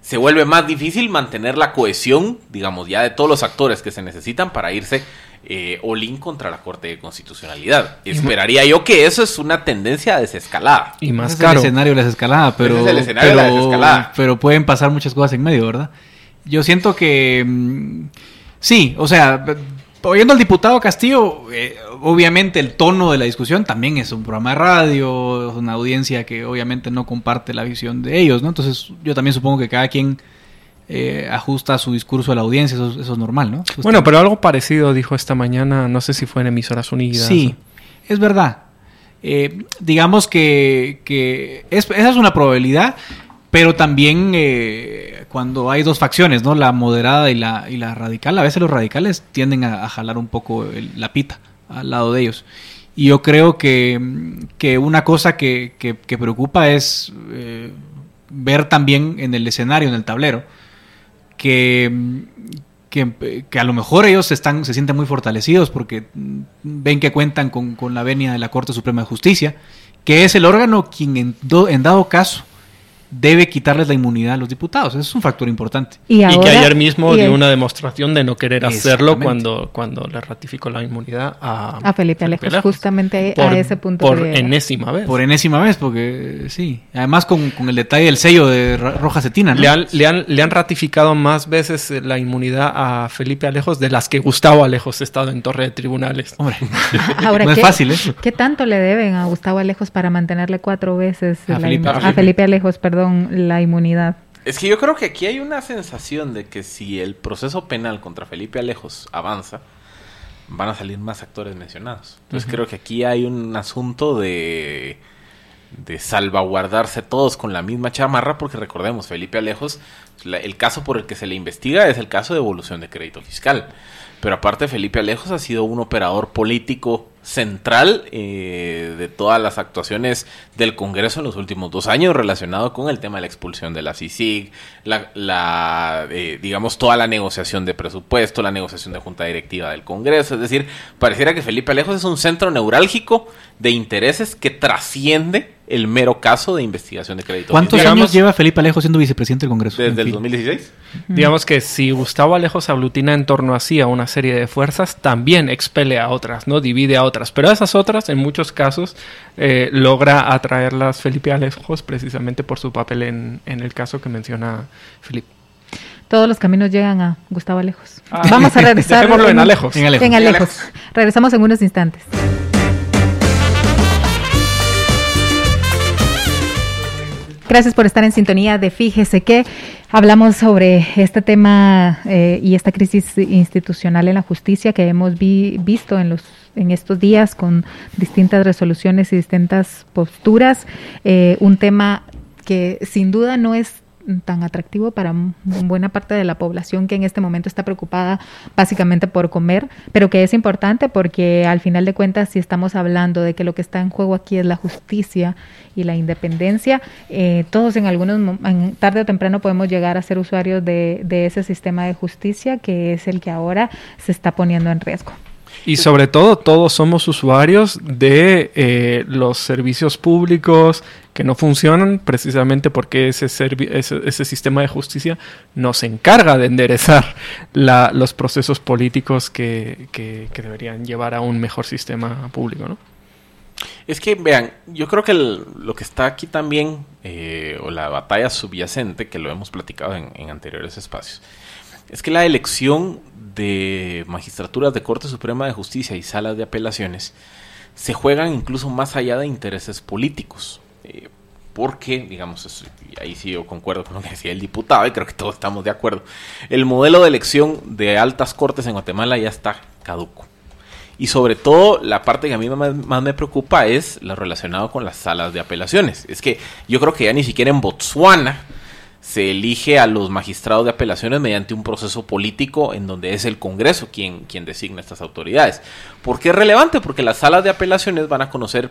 se vuelve más difícil mantener la cohesión, digamos, ya de todos los actores que se necesitan para irse eh, all contra la Corte de Constitucionalidad. Esperaría yo que eso es una tendencia a desescalada. Y más caro. el escenario de la desescalada, pero, pero, pero pueden pasar muchas cosas en medio, ¿verdad? Yo siento que mm, sí, o sea, oyendo al diputado Castillo, eh, obviamente el tono de la discusión también es un programa de radio, una audiencia que obviamente no comparte la visión de ellos, ¿no? Entonces yo también supongo que cada quien eh, ajusta su discurso a la audiencia, eso, es normal, ¿no? Bueno, pero algo parecido dijo esta mañana, no sé si fue en Emisoras Unidas. Sí, es verdad. Eh, digamos que, que esa es una probabilidad, pero también eh, cuando hay dos facciones, ¿no? La moderada y la, y la radical, a veces los radicales tienden a, jalar un poco la pita al lado de ellos. Y yo creo que, que una cosa que, que, preocupa es eh, ver también en el escenario, en el tablero, que, que, a lo mejor ellos están, se sienten muy fortalecidos porque ven que cuentan con, con la venia de la Corte Suprema de Justicia, que es el órgano quien en, en dado caso debe quitarles la inmunidad a los diputados. Eso es un factor importante. Y, que ayer mismo dio una demostración de no querer hacerlo cuando, cuando le ratificó la inmunidad a, Felipe Alejos, justamente a ese punto. Por enésima vez. Por enésima vez, porque sí. Además con, el detalle del sello de Roja Cetina. Le, han, le, han, le han ratificado más veces la inmunidad a Felipe Alejos de las que Gustavo Alejos ha estado en torre de tribunales. Hombre, Ahora, no es fácil eso. ¿Qué tanto le deben a Gustavo Alejos para mantenerle cuatro veces a, Felipe, a Felipe Alejos? Perdón la inmunidad. Es que yo creo que aquí hay una sensación de que si el proceso penal contra Felipe Alejos avanza, van a salir más actores mencionados. Entonces creo que aquí hay un asunto de, de salvaguardarse todos con la misma chamarra, porque recordemos, Felipe Alejos, el caso por el que se le investiga es el caso de evolución de crédito fiscal. Pero aparte, Felipe Alejos ha sido un operador político central eh, de todas las actuaciones del Congreso en los últimos dos años relacionado con el tema de la expulsión de la CICIG, la, eh, digamos, toda la negociación de presupuesto, la negociación de junta directiva del Congreso. Es decir, pareciera que Felipe Alejos es un centro neurálgico de intereses que trasciende el mero caso de investigación de crédito. ¿Cuántos años lleva Felipe Alejo siendo vicepresidente del Congreso? Desde el 2016. Digamos que si Gustavo Alejo se aglutina en torno así a una serie de fuerzas, también expele a otras, ¿no? Divide a otras. Pero esas otras, en muchos casos, eh, logra atraerlas Felipe Alejos precisamente por su papel en, el caso que menciona Felipe. Todos los caminos llegan a Gustavo Alejos. Ah. Vamos a regresar. en, Alejos. En Alejos. En Alejos. Regresamos en unos instantes. Gracias por estar en sintonía de Fíjese que hablamos sobre este tema eh, y esta crisis institucional en la justicia que hemos visto en los en estos días con distintas resoluciones y distintas posturas. Eh, un tema que sin duda no es tan atractivo para buena parte de la población que en este momento está preocupada básicamente por comer, pero que es importante porque al final de cuentas si estamos hablando de que lo que está en juego aquí es la justicia y la independencia, eh, todos en algunos en tarde o temprano podemos llegar a ser usuarios de, de ese sistema de justicia que es el que ahora se está poniendo en riesgo. Y sobre todo, todos somos usuarios de eh, los servicios públicos que no funcionan precisamente porque ese, sistema de justicia nos encarga de enderezar los procesos políticos que, deberían llevar a un mejor sistema público, ¿no? Es que, vean, yo creo que lo que está aquí también, eh, o la batalla subyacente, que lo hemos platicado en anteriores espacios, es que la elección de magistraturas de Corte Suprema de Justicia y salas de apelaciones se juegan incluso más allá de intereses políticos. Eh, porque, digamos, ahí sí yo concuerdo con lo que decía el diputado y creo que todos estamos de acuerdo, el modelo de elección de altas cortes en Guatemala ya está caduco. Y sobre todo, la parte que a mí más, más, me preocupa es lo relacionado con las salas de apelaciones. Es que yo creo que ya ni siquiera en Botswana se elige a los magistrados de apelaciones mediante un proceso político en donde es el Congreso quien, quien designa estas autoridades. ¿Por qué es relevante? Porque las salas de apelaciones van a conocer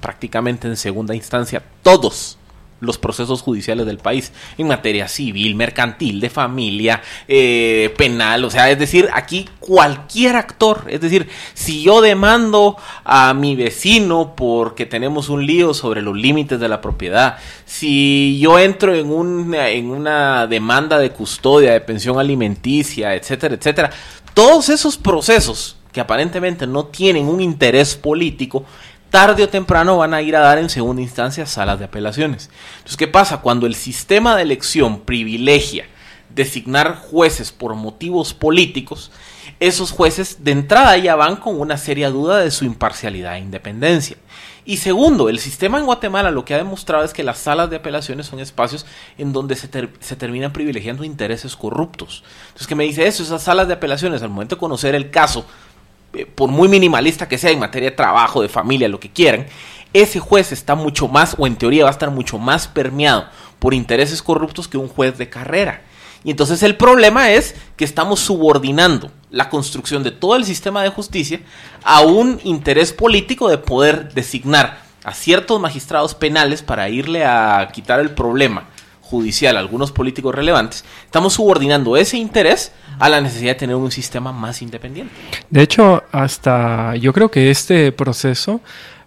prácticamente en segunda instancia todos los procesos judiciales del país en materia civil, mercantil, de familia, eh, penal, o sea, es decir, aquí cualquier actor, es decir, si yo demando a mi vecino porque tenemos un lío sobre los límites de la propiedad, si yo entro en una, en una demanda de custodia, de pensión alimenticia, etcétera, etcétera, todos esos procesos que aparentemente no tienen un interés político, tarde o temprano van a ir a dar en segunda instancia salas de apelaciones. Entonces, ¿qué pasa? Cuando el sistema de elección privilegia designar jueces por motivos políticos, esos jueces de entrada ya van con una seria duda de su imparcialidad e independencia. Y segundo, el sistema en Guatemala lo que ha demostrado es que las salas de apelaciones son espacios en donde se, se terminan privilegiando intereses corruptos. Entonces, ¿qué me dice eso? Esas salas de apelaciones, al momento de conocer el caso, por muy minimalista que sea en materia de trabajo, de familia, lo que quieran, ese juez está mucho más, o en teoría va a estar mucho más permeado por intereses corruptos que un juez de carrera. Y entonces el problema es que estamos subordinando la construcción de todo el sistema de justicia a un interés político de poder designar a ciertos magistrados penales para irle a quitar el problema judicial a algunos políticos relevantes, estamos subordinando ese interés a la necesidad de tener un sistema más independiente. De hecho, hasta yo creo que este proceso,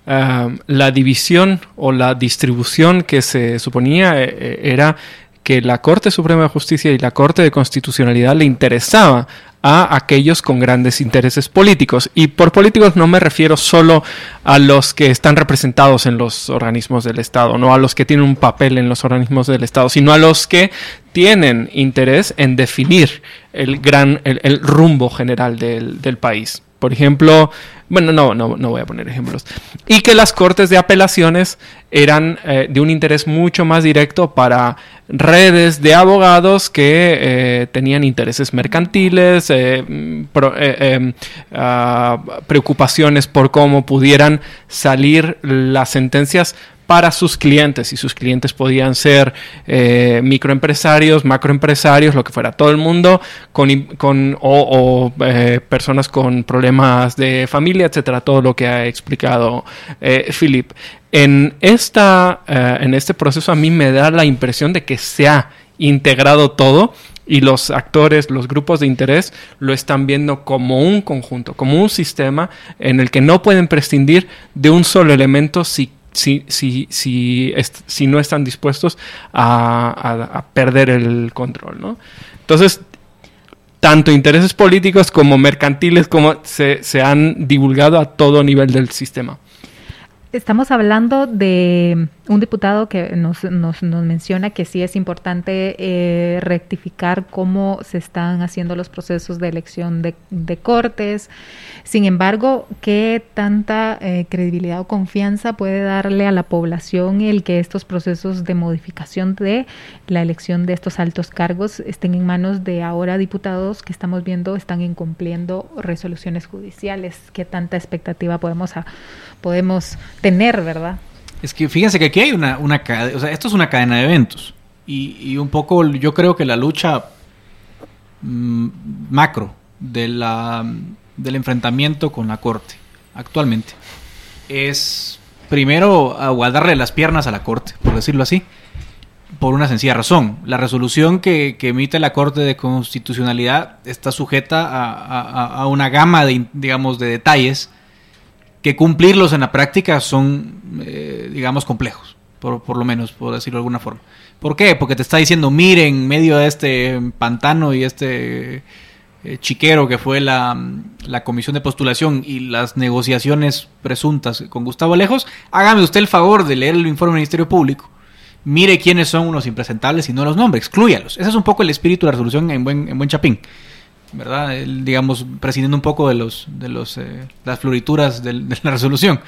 la división o la distribución que se suponía eh, eh, era que la Corte Suprema de Justicia y la Corte de Constitucionalidad le interesaba a aquellos con grandes intereses políticos. Y por políticos no me refiero solo a los que están representados en los organismos del Estado, no a los que tienen un papel en los organismos del Estado, sino a los que tienen interés en definir el gran, el, rumbo general del, del país. Por ejemplo, bueno, no, no, no voy a poner ejemplos. Y que las cortes de apelaciones eran eh, de un interés mucho más directo para redes de abogados que eh, tenían intereses mercantiles, eh, em, ah, preocupaciones por cómo pudieran salir las sentencias para sus clientes y sus clientes podían ser eh, microempresarios, macroempresarios, lo que fuera, todo el mundo con, con o, eh, personas con problemas de familia, etcétera, todo lo que ha explicado eh, Philip. En, esta, en este proceso a mí me da la impresión de que se ha integrado todo y los actores, los grupos de interés lo están viendo como un conjunto, como un sistema en el que no pueden prescindir de un solo elemento si si, si, si, si no están dispuestos a, perder el control. ¿no? Entonces, tanto intereses políticos como mercantiles como se, se han divulgado a todo nivel del sistema. Estamos hablando de un diputado que nos, nos, nos, menciona que sí es importante eh, rectificar cómo se están haciendo los procesos de elección de, de cortes. Sin embargo, ¿qué tanta eh, credibilidad o confianza puede darle a la población el que estos procesos de modificación de la elección de estos altos cargos estén en manos de ahora diputados que estamos viendo están incumpliendo resoluciones judiciales? ¿Qué tanta expectativa podemos, podemos tener, verdad? Es que fíjense que aquí hay una, una cadena, o sea, esto es una cadena de eventos. Y, un poco yo creo que la lucha mm, macro de la, del enfrentamiento con la Corte actualmente es primero aguardarle las piernas a la Corte, por decirlo así, por una sencilla razón. La resolución que, emite la Corte de Constitucionalidad está sujeta a, a una gama de, digamos, de detalles que cumplirlos en la práctica son, eh, digamos, complejos, por, por, lo menos, por decirlo de alguna forma. ¿Por qué? Porque te está diciendo, mire, en medio de este pantano y este eh, chiquero que fue la, la, comisión de postulación y las negociaciones presuntas con Gustavo Lejos, hágame usted el favor de leer el informe del Ministerio Público. Mire quiénes son unos impresentables y no los nombres, exclúyalos. Ese es un poco el espíritu de la resolución en buen, en buen chapín. ¿Verdad? digamos, prescindiendo un poco de los, de los, eh, las florituras de, la resolución.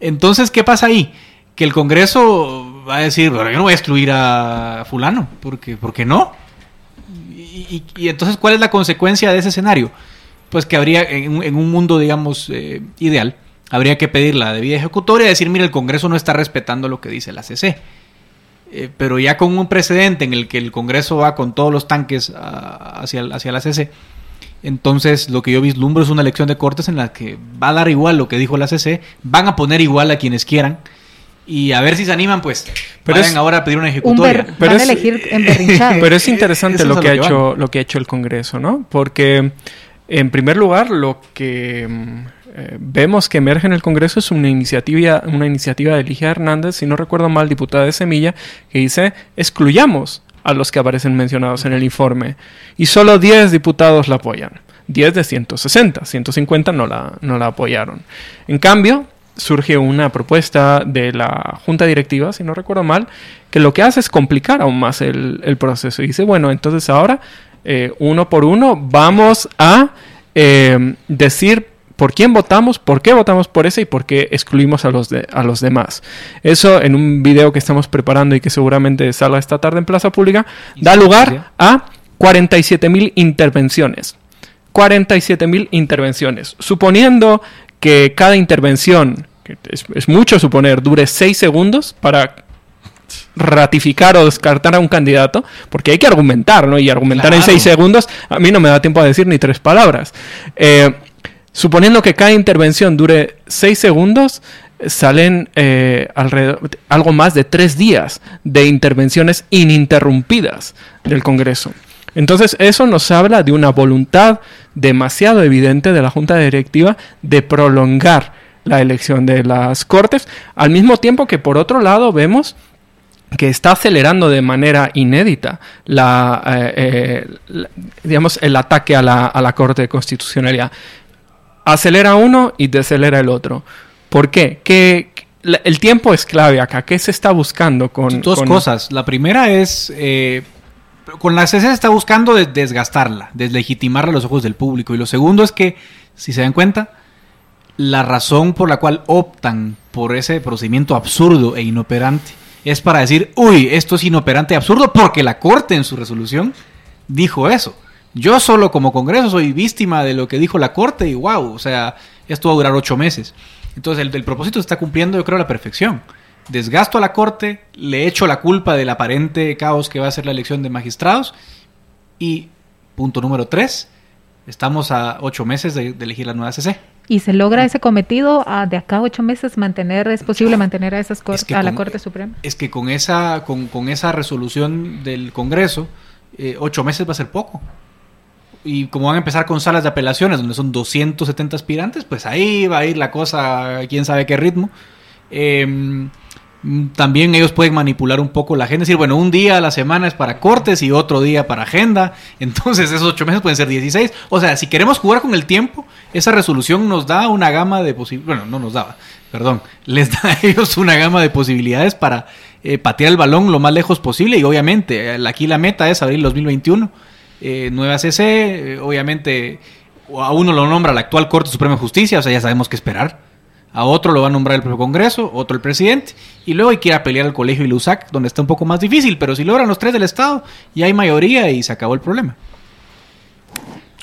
Entonces, ¿qué pasa ahí? Que el Congreso va a decir, bueno, yo no voy a excluir a fulano, porque, porque no. Y, entonces, ¿cuál es la consecuencia de ese escenario? Pues que habría, en, un mundo, digamos, eh, ideal, habría que pedir la debida ejecutoria y decir, mire, el Congreso no está respetando lo que dice la CC. eh, pero ya con un precedente en el que el Congreso va con todos los tanques hacia, hacia la CC, entonces lo que yo vislumbro es una elección de cortes en la que va a dar igual lo que dijo la CC, van a poner igual a quienes quieran y a ver si se animan, pues. Pero vayan ahora a pedir una ejecutoria. pero van a elegir Pero es interesante lo que, ha hecho, lo que ha hecho el Congreso, ¿no? Porque, en primer lugar, lo que mm, eh, vemos que emerge en el Congreso es una iniciativa, una iniciativa de Ligia Hernández, si no recuerdo mal, diputada de Semilla, que dice excluyamos a los que aparecen mencionados en el informe. Y solo 10 diputados la apoyan. 10 de 160, 150 no la, no la apoyaron. En cambio, surge una propuesta de la junta directiva, si no recuerdo mal, que lo que hace es complicar aún más el, proceso. Y dice, bueno, entonces ahora, eh, uno por uno, vamos a eh, decir por quién votamos, por qué votamos por ese y por qué excluimos a los, de, a los demás. Eso en un video que estamos preparando y que seguramente salga esta tarde en Plaza Pública, da lugar a 47 mil intervenciones. 47 mil intervenciones. Suponiendo que cada intervención, que es, mucho suponer, dure 6 segundos para ratificar o descartar a un candidato, porque hay que argumentar, ¿no? Y argumentar en 6 segundos, a mí no me da tiempo a decir ni tres palabras. Eh, Suponiendo que cada intervención dure 6 segundos, salen eh, alrededor, algo más de 3 días de intervenciones ininterrumpidas del Congreso. Entonces eso nos habla de una voluntad demasiado evidente de la Junta Directiva de prolongar la elección de las Cortes, al mismo tiempo que por otro lado vemos que está acelerando de manera inédita la, eh, eh, digamos, el ataque a la, a la Corte de Constitucionalidad acelera uno y decelera el otro. ¿Por qué? Que el tiempo es clave acá. ¿Qué se está buscando con...? Dos cosas. La primera es... Eh, con la CC se está buscando desgastarla, deslegitimarla a los ojos del público. Y lo segundo es que, si se dan cuenta, la razón por la cual optan por ese procedimiento absurdo e inoperante es para decir, uy, esto es inoperante y absurdo porque la Corte en su resolución dijo eso. Yo solo como Congreso soy víctima de lo que dijo la Corte y wow, o sea, esto va a durar ocho meses. Entonces el, propósito se está cumpliendo yo creo a la perfección. Desgasto a la Corte, le echo la culpa del aparente caos que va a ser la elección de magistrados y punto número tres, estamos a ocho meses de, elegir la nueva CC. ¿Y se logra ese cometido de acá a ocho meses mantener, es posible mantener a esas a la Corte Suprema? Es que con esa, con, esa resolución del Congreso, eh, ocho meses va a ser poco y como van a empezar con salas de apelaciones donde son 270 aspirantes, pues ahí va a ir la cosa, quién sabe qué ritmo. Em, también ellos pueden manipular un poco la agenda, decir, bueno, un día a la semana es para cortes y otro día para agenda, entonces esos ocho meses pueden ser 16. O sea, si queremos jugar con el tiempo, esa resolución nos da una gama de posibilidades, bueno, no nos daba, perdón, les da a ellos una gama de posibilidades para eh, patear el balón lo más lejos posible y obviamente aquí la meta es abril 2021 eh, nueva CC, eh, obviamente a uno lo nombra la actual Corte Suprema de Justicia, o sea, ya sabemos qué esperar. A otro lo va a nombrar el propio Congreso, otro el presidente, y luego hay que ir a pelear al colegio y USAC, donde está un poco más difícil, pero si logran los tres del Estado, ya hay mayoría y se acabó el problema.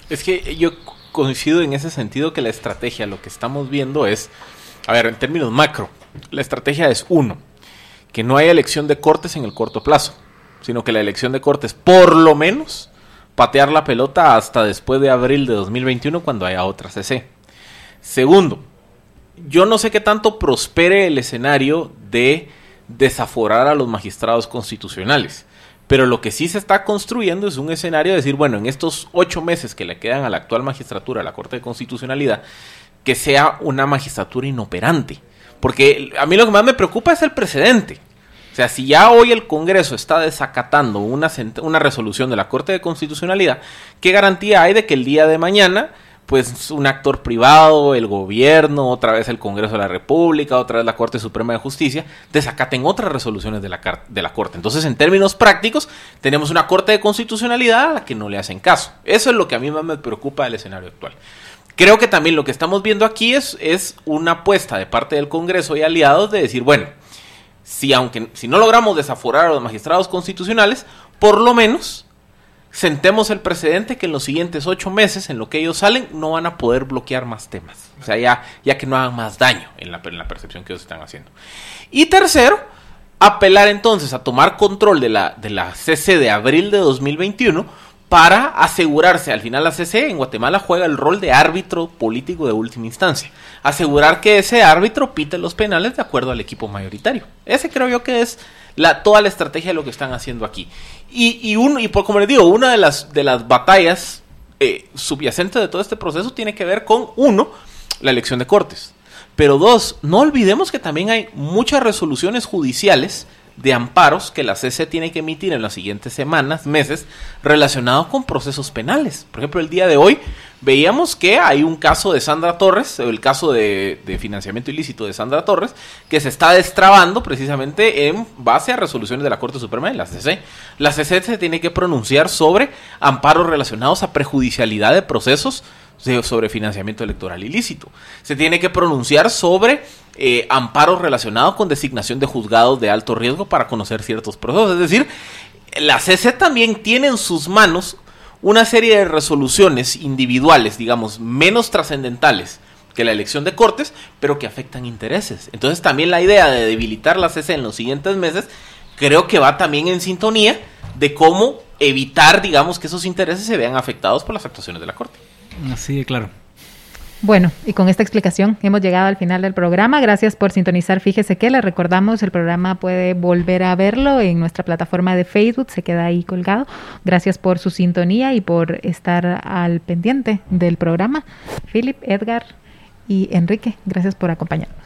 Es que yo coincido en ese sentido que la estrategia, lo que estamos viendo es, a ver, en términos macro, la estrategia es uno, que no haya elección de cortes en el corto plazo, sino que la elección de cortes por lo menos patear la pelota hasta después de abril de 2021 cuando haya otra CC. Segundo, yo no sé qué tanto prospere el escenario de desaforar a los magistrados constitucionales. Pero lo que sí se está construyendo es un escenario de decir, bueno, en estos ocho meses que le quedan a la actual magistratura, a la Corte de Constitucionalidad, que sea una magistratura inoperante. Porque a mí lo que más me preocupa es el precedente. O sea, si ya hoy el Congreso está desacatando una, resolución de la Corte de Constitucionalidad, ¿qué garantía hay de que el día de mañana pues un actor privado, el gobierno, otra vez el Congreso de la República, otra vez la Corte Suprema de Justicia, desacaten otras resoluciones de la, de la Corte. Entonces, en términos prácticos, tenemos una Corte de Constitucionalidad a la que no le hacen caso. Eso es lo que a mí más me preocupa del escenario actual. Creo que también lo que estamos viendo aquí es, es una apuesta de parte del Congreso y aliados de decir, bueno, si aunque si no logramos desaforar a los magistrados constitucionales, por lo menos sentemos el precedente que en los siguientes ocho meses, en lo que ellos salen, no van a poder bloquear más temas. O sea, ya, ya que no hagan más daño en la, en la percepción que ellos están haciendo. Y tercero, apelar entonces a tomar control de la, de la CC de abril de 2021 para asegurarse, al final la CC en Guatemala juega el rol de árbitro político de última instancia, asegurar que ese árbitro pite los penales de acuerdo al equipo mayoritario. Ese creo yo que es la, toda la estrategia de lo que están haciendo aquí. Y, y, y por, como les digo, una de las, de las batallas eh, subyacentes de todo este proceso tiene que ver con, uno, la elección de cortes. Pero dos, no olvidemos que también hay muchas resoluciones judiciales de amparos que la CC tiene que emitir en las siguientes semanas, meses, relacionados con procesos penales. Por ejemplo, el día de hoy veíamos que hay un caso de Sandra Torres, el caso de, financiamiento ilícito de Sandra Torres, que se está destrabando precisamente en base a resoluciones de la Corte Suprema de la CC. La CC se tiene que pronunciar sobre amparos relacionados a prejudicialidad de procesos sobre financiamiento electoral ilícito. Se tiene que pronunciar sobre eh, amparos relacionados con designación de juzgados de alto riesgo para conocer ciertos procesos. Es decir, la CC también tiene en sus manos una serie de resoluciones individuales, digamos, menos trascendentales que la elección de cortes, pero que afectan intereses. Entonces también la idea de debilitar la CC en los siguientes meses creo que va también en sintonía de cómo evitar, digamos, que esos intereses se vean afectados por las actuaciones de la Corte. Así de claro. Bueno, y con esta explicación hemos llegado al final del programa. Gracias por sintonizar. Fíjese que le recordamos, el programa puede volver a verlo en nuestra plataforma de Facebook, se queda ahí colgado. Gracias por su sintonía y por estar al pendiente del programa. Philip, Edgar y Enrique, gracias por acompañarnos.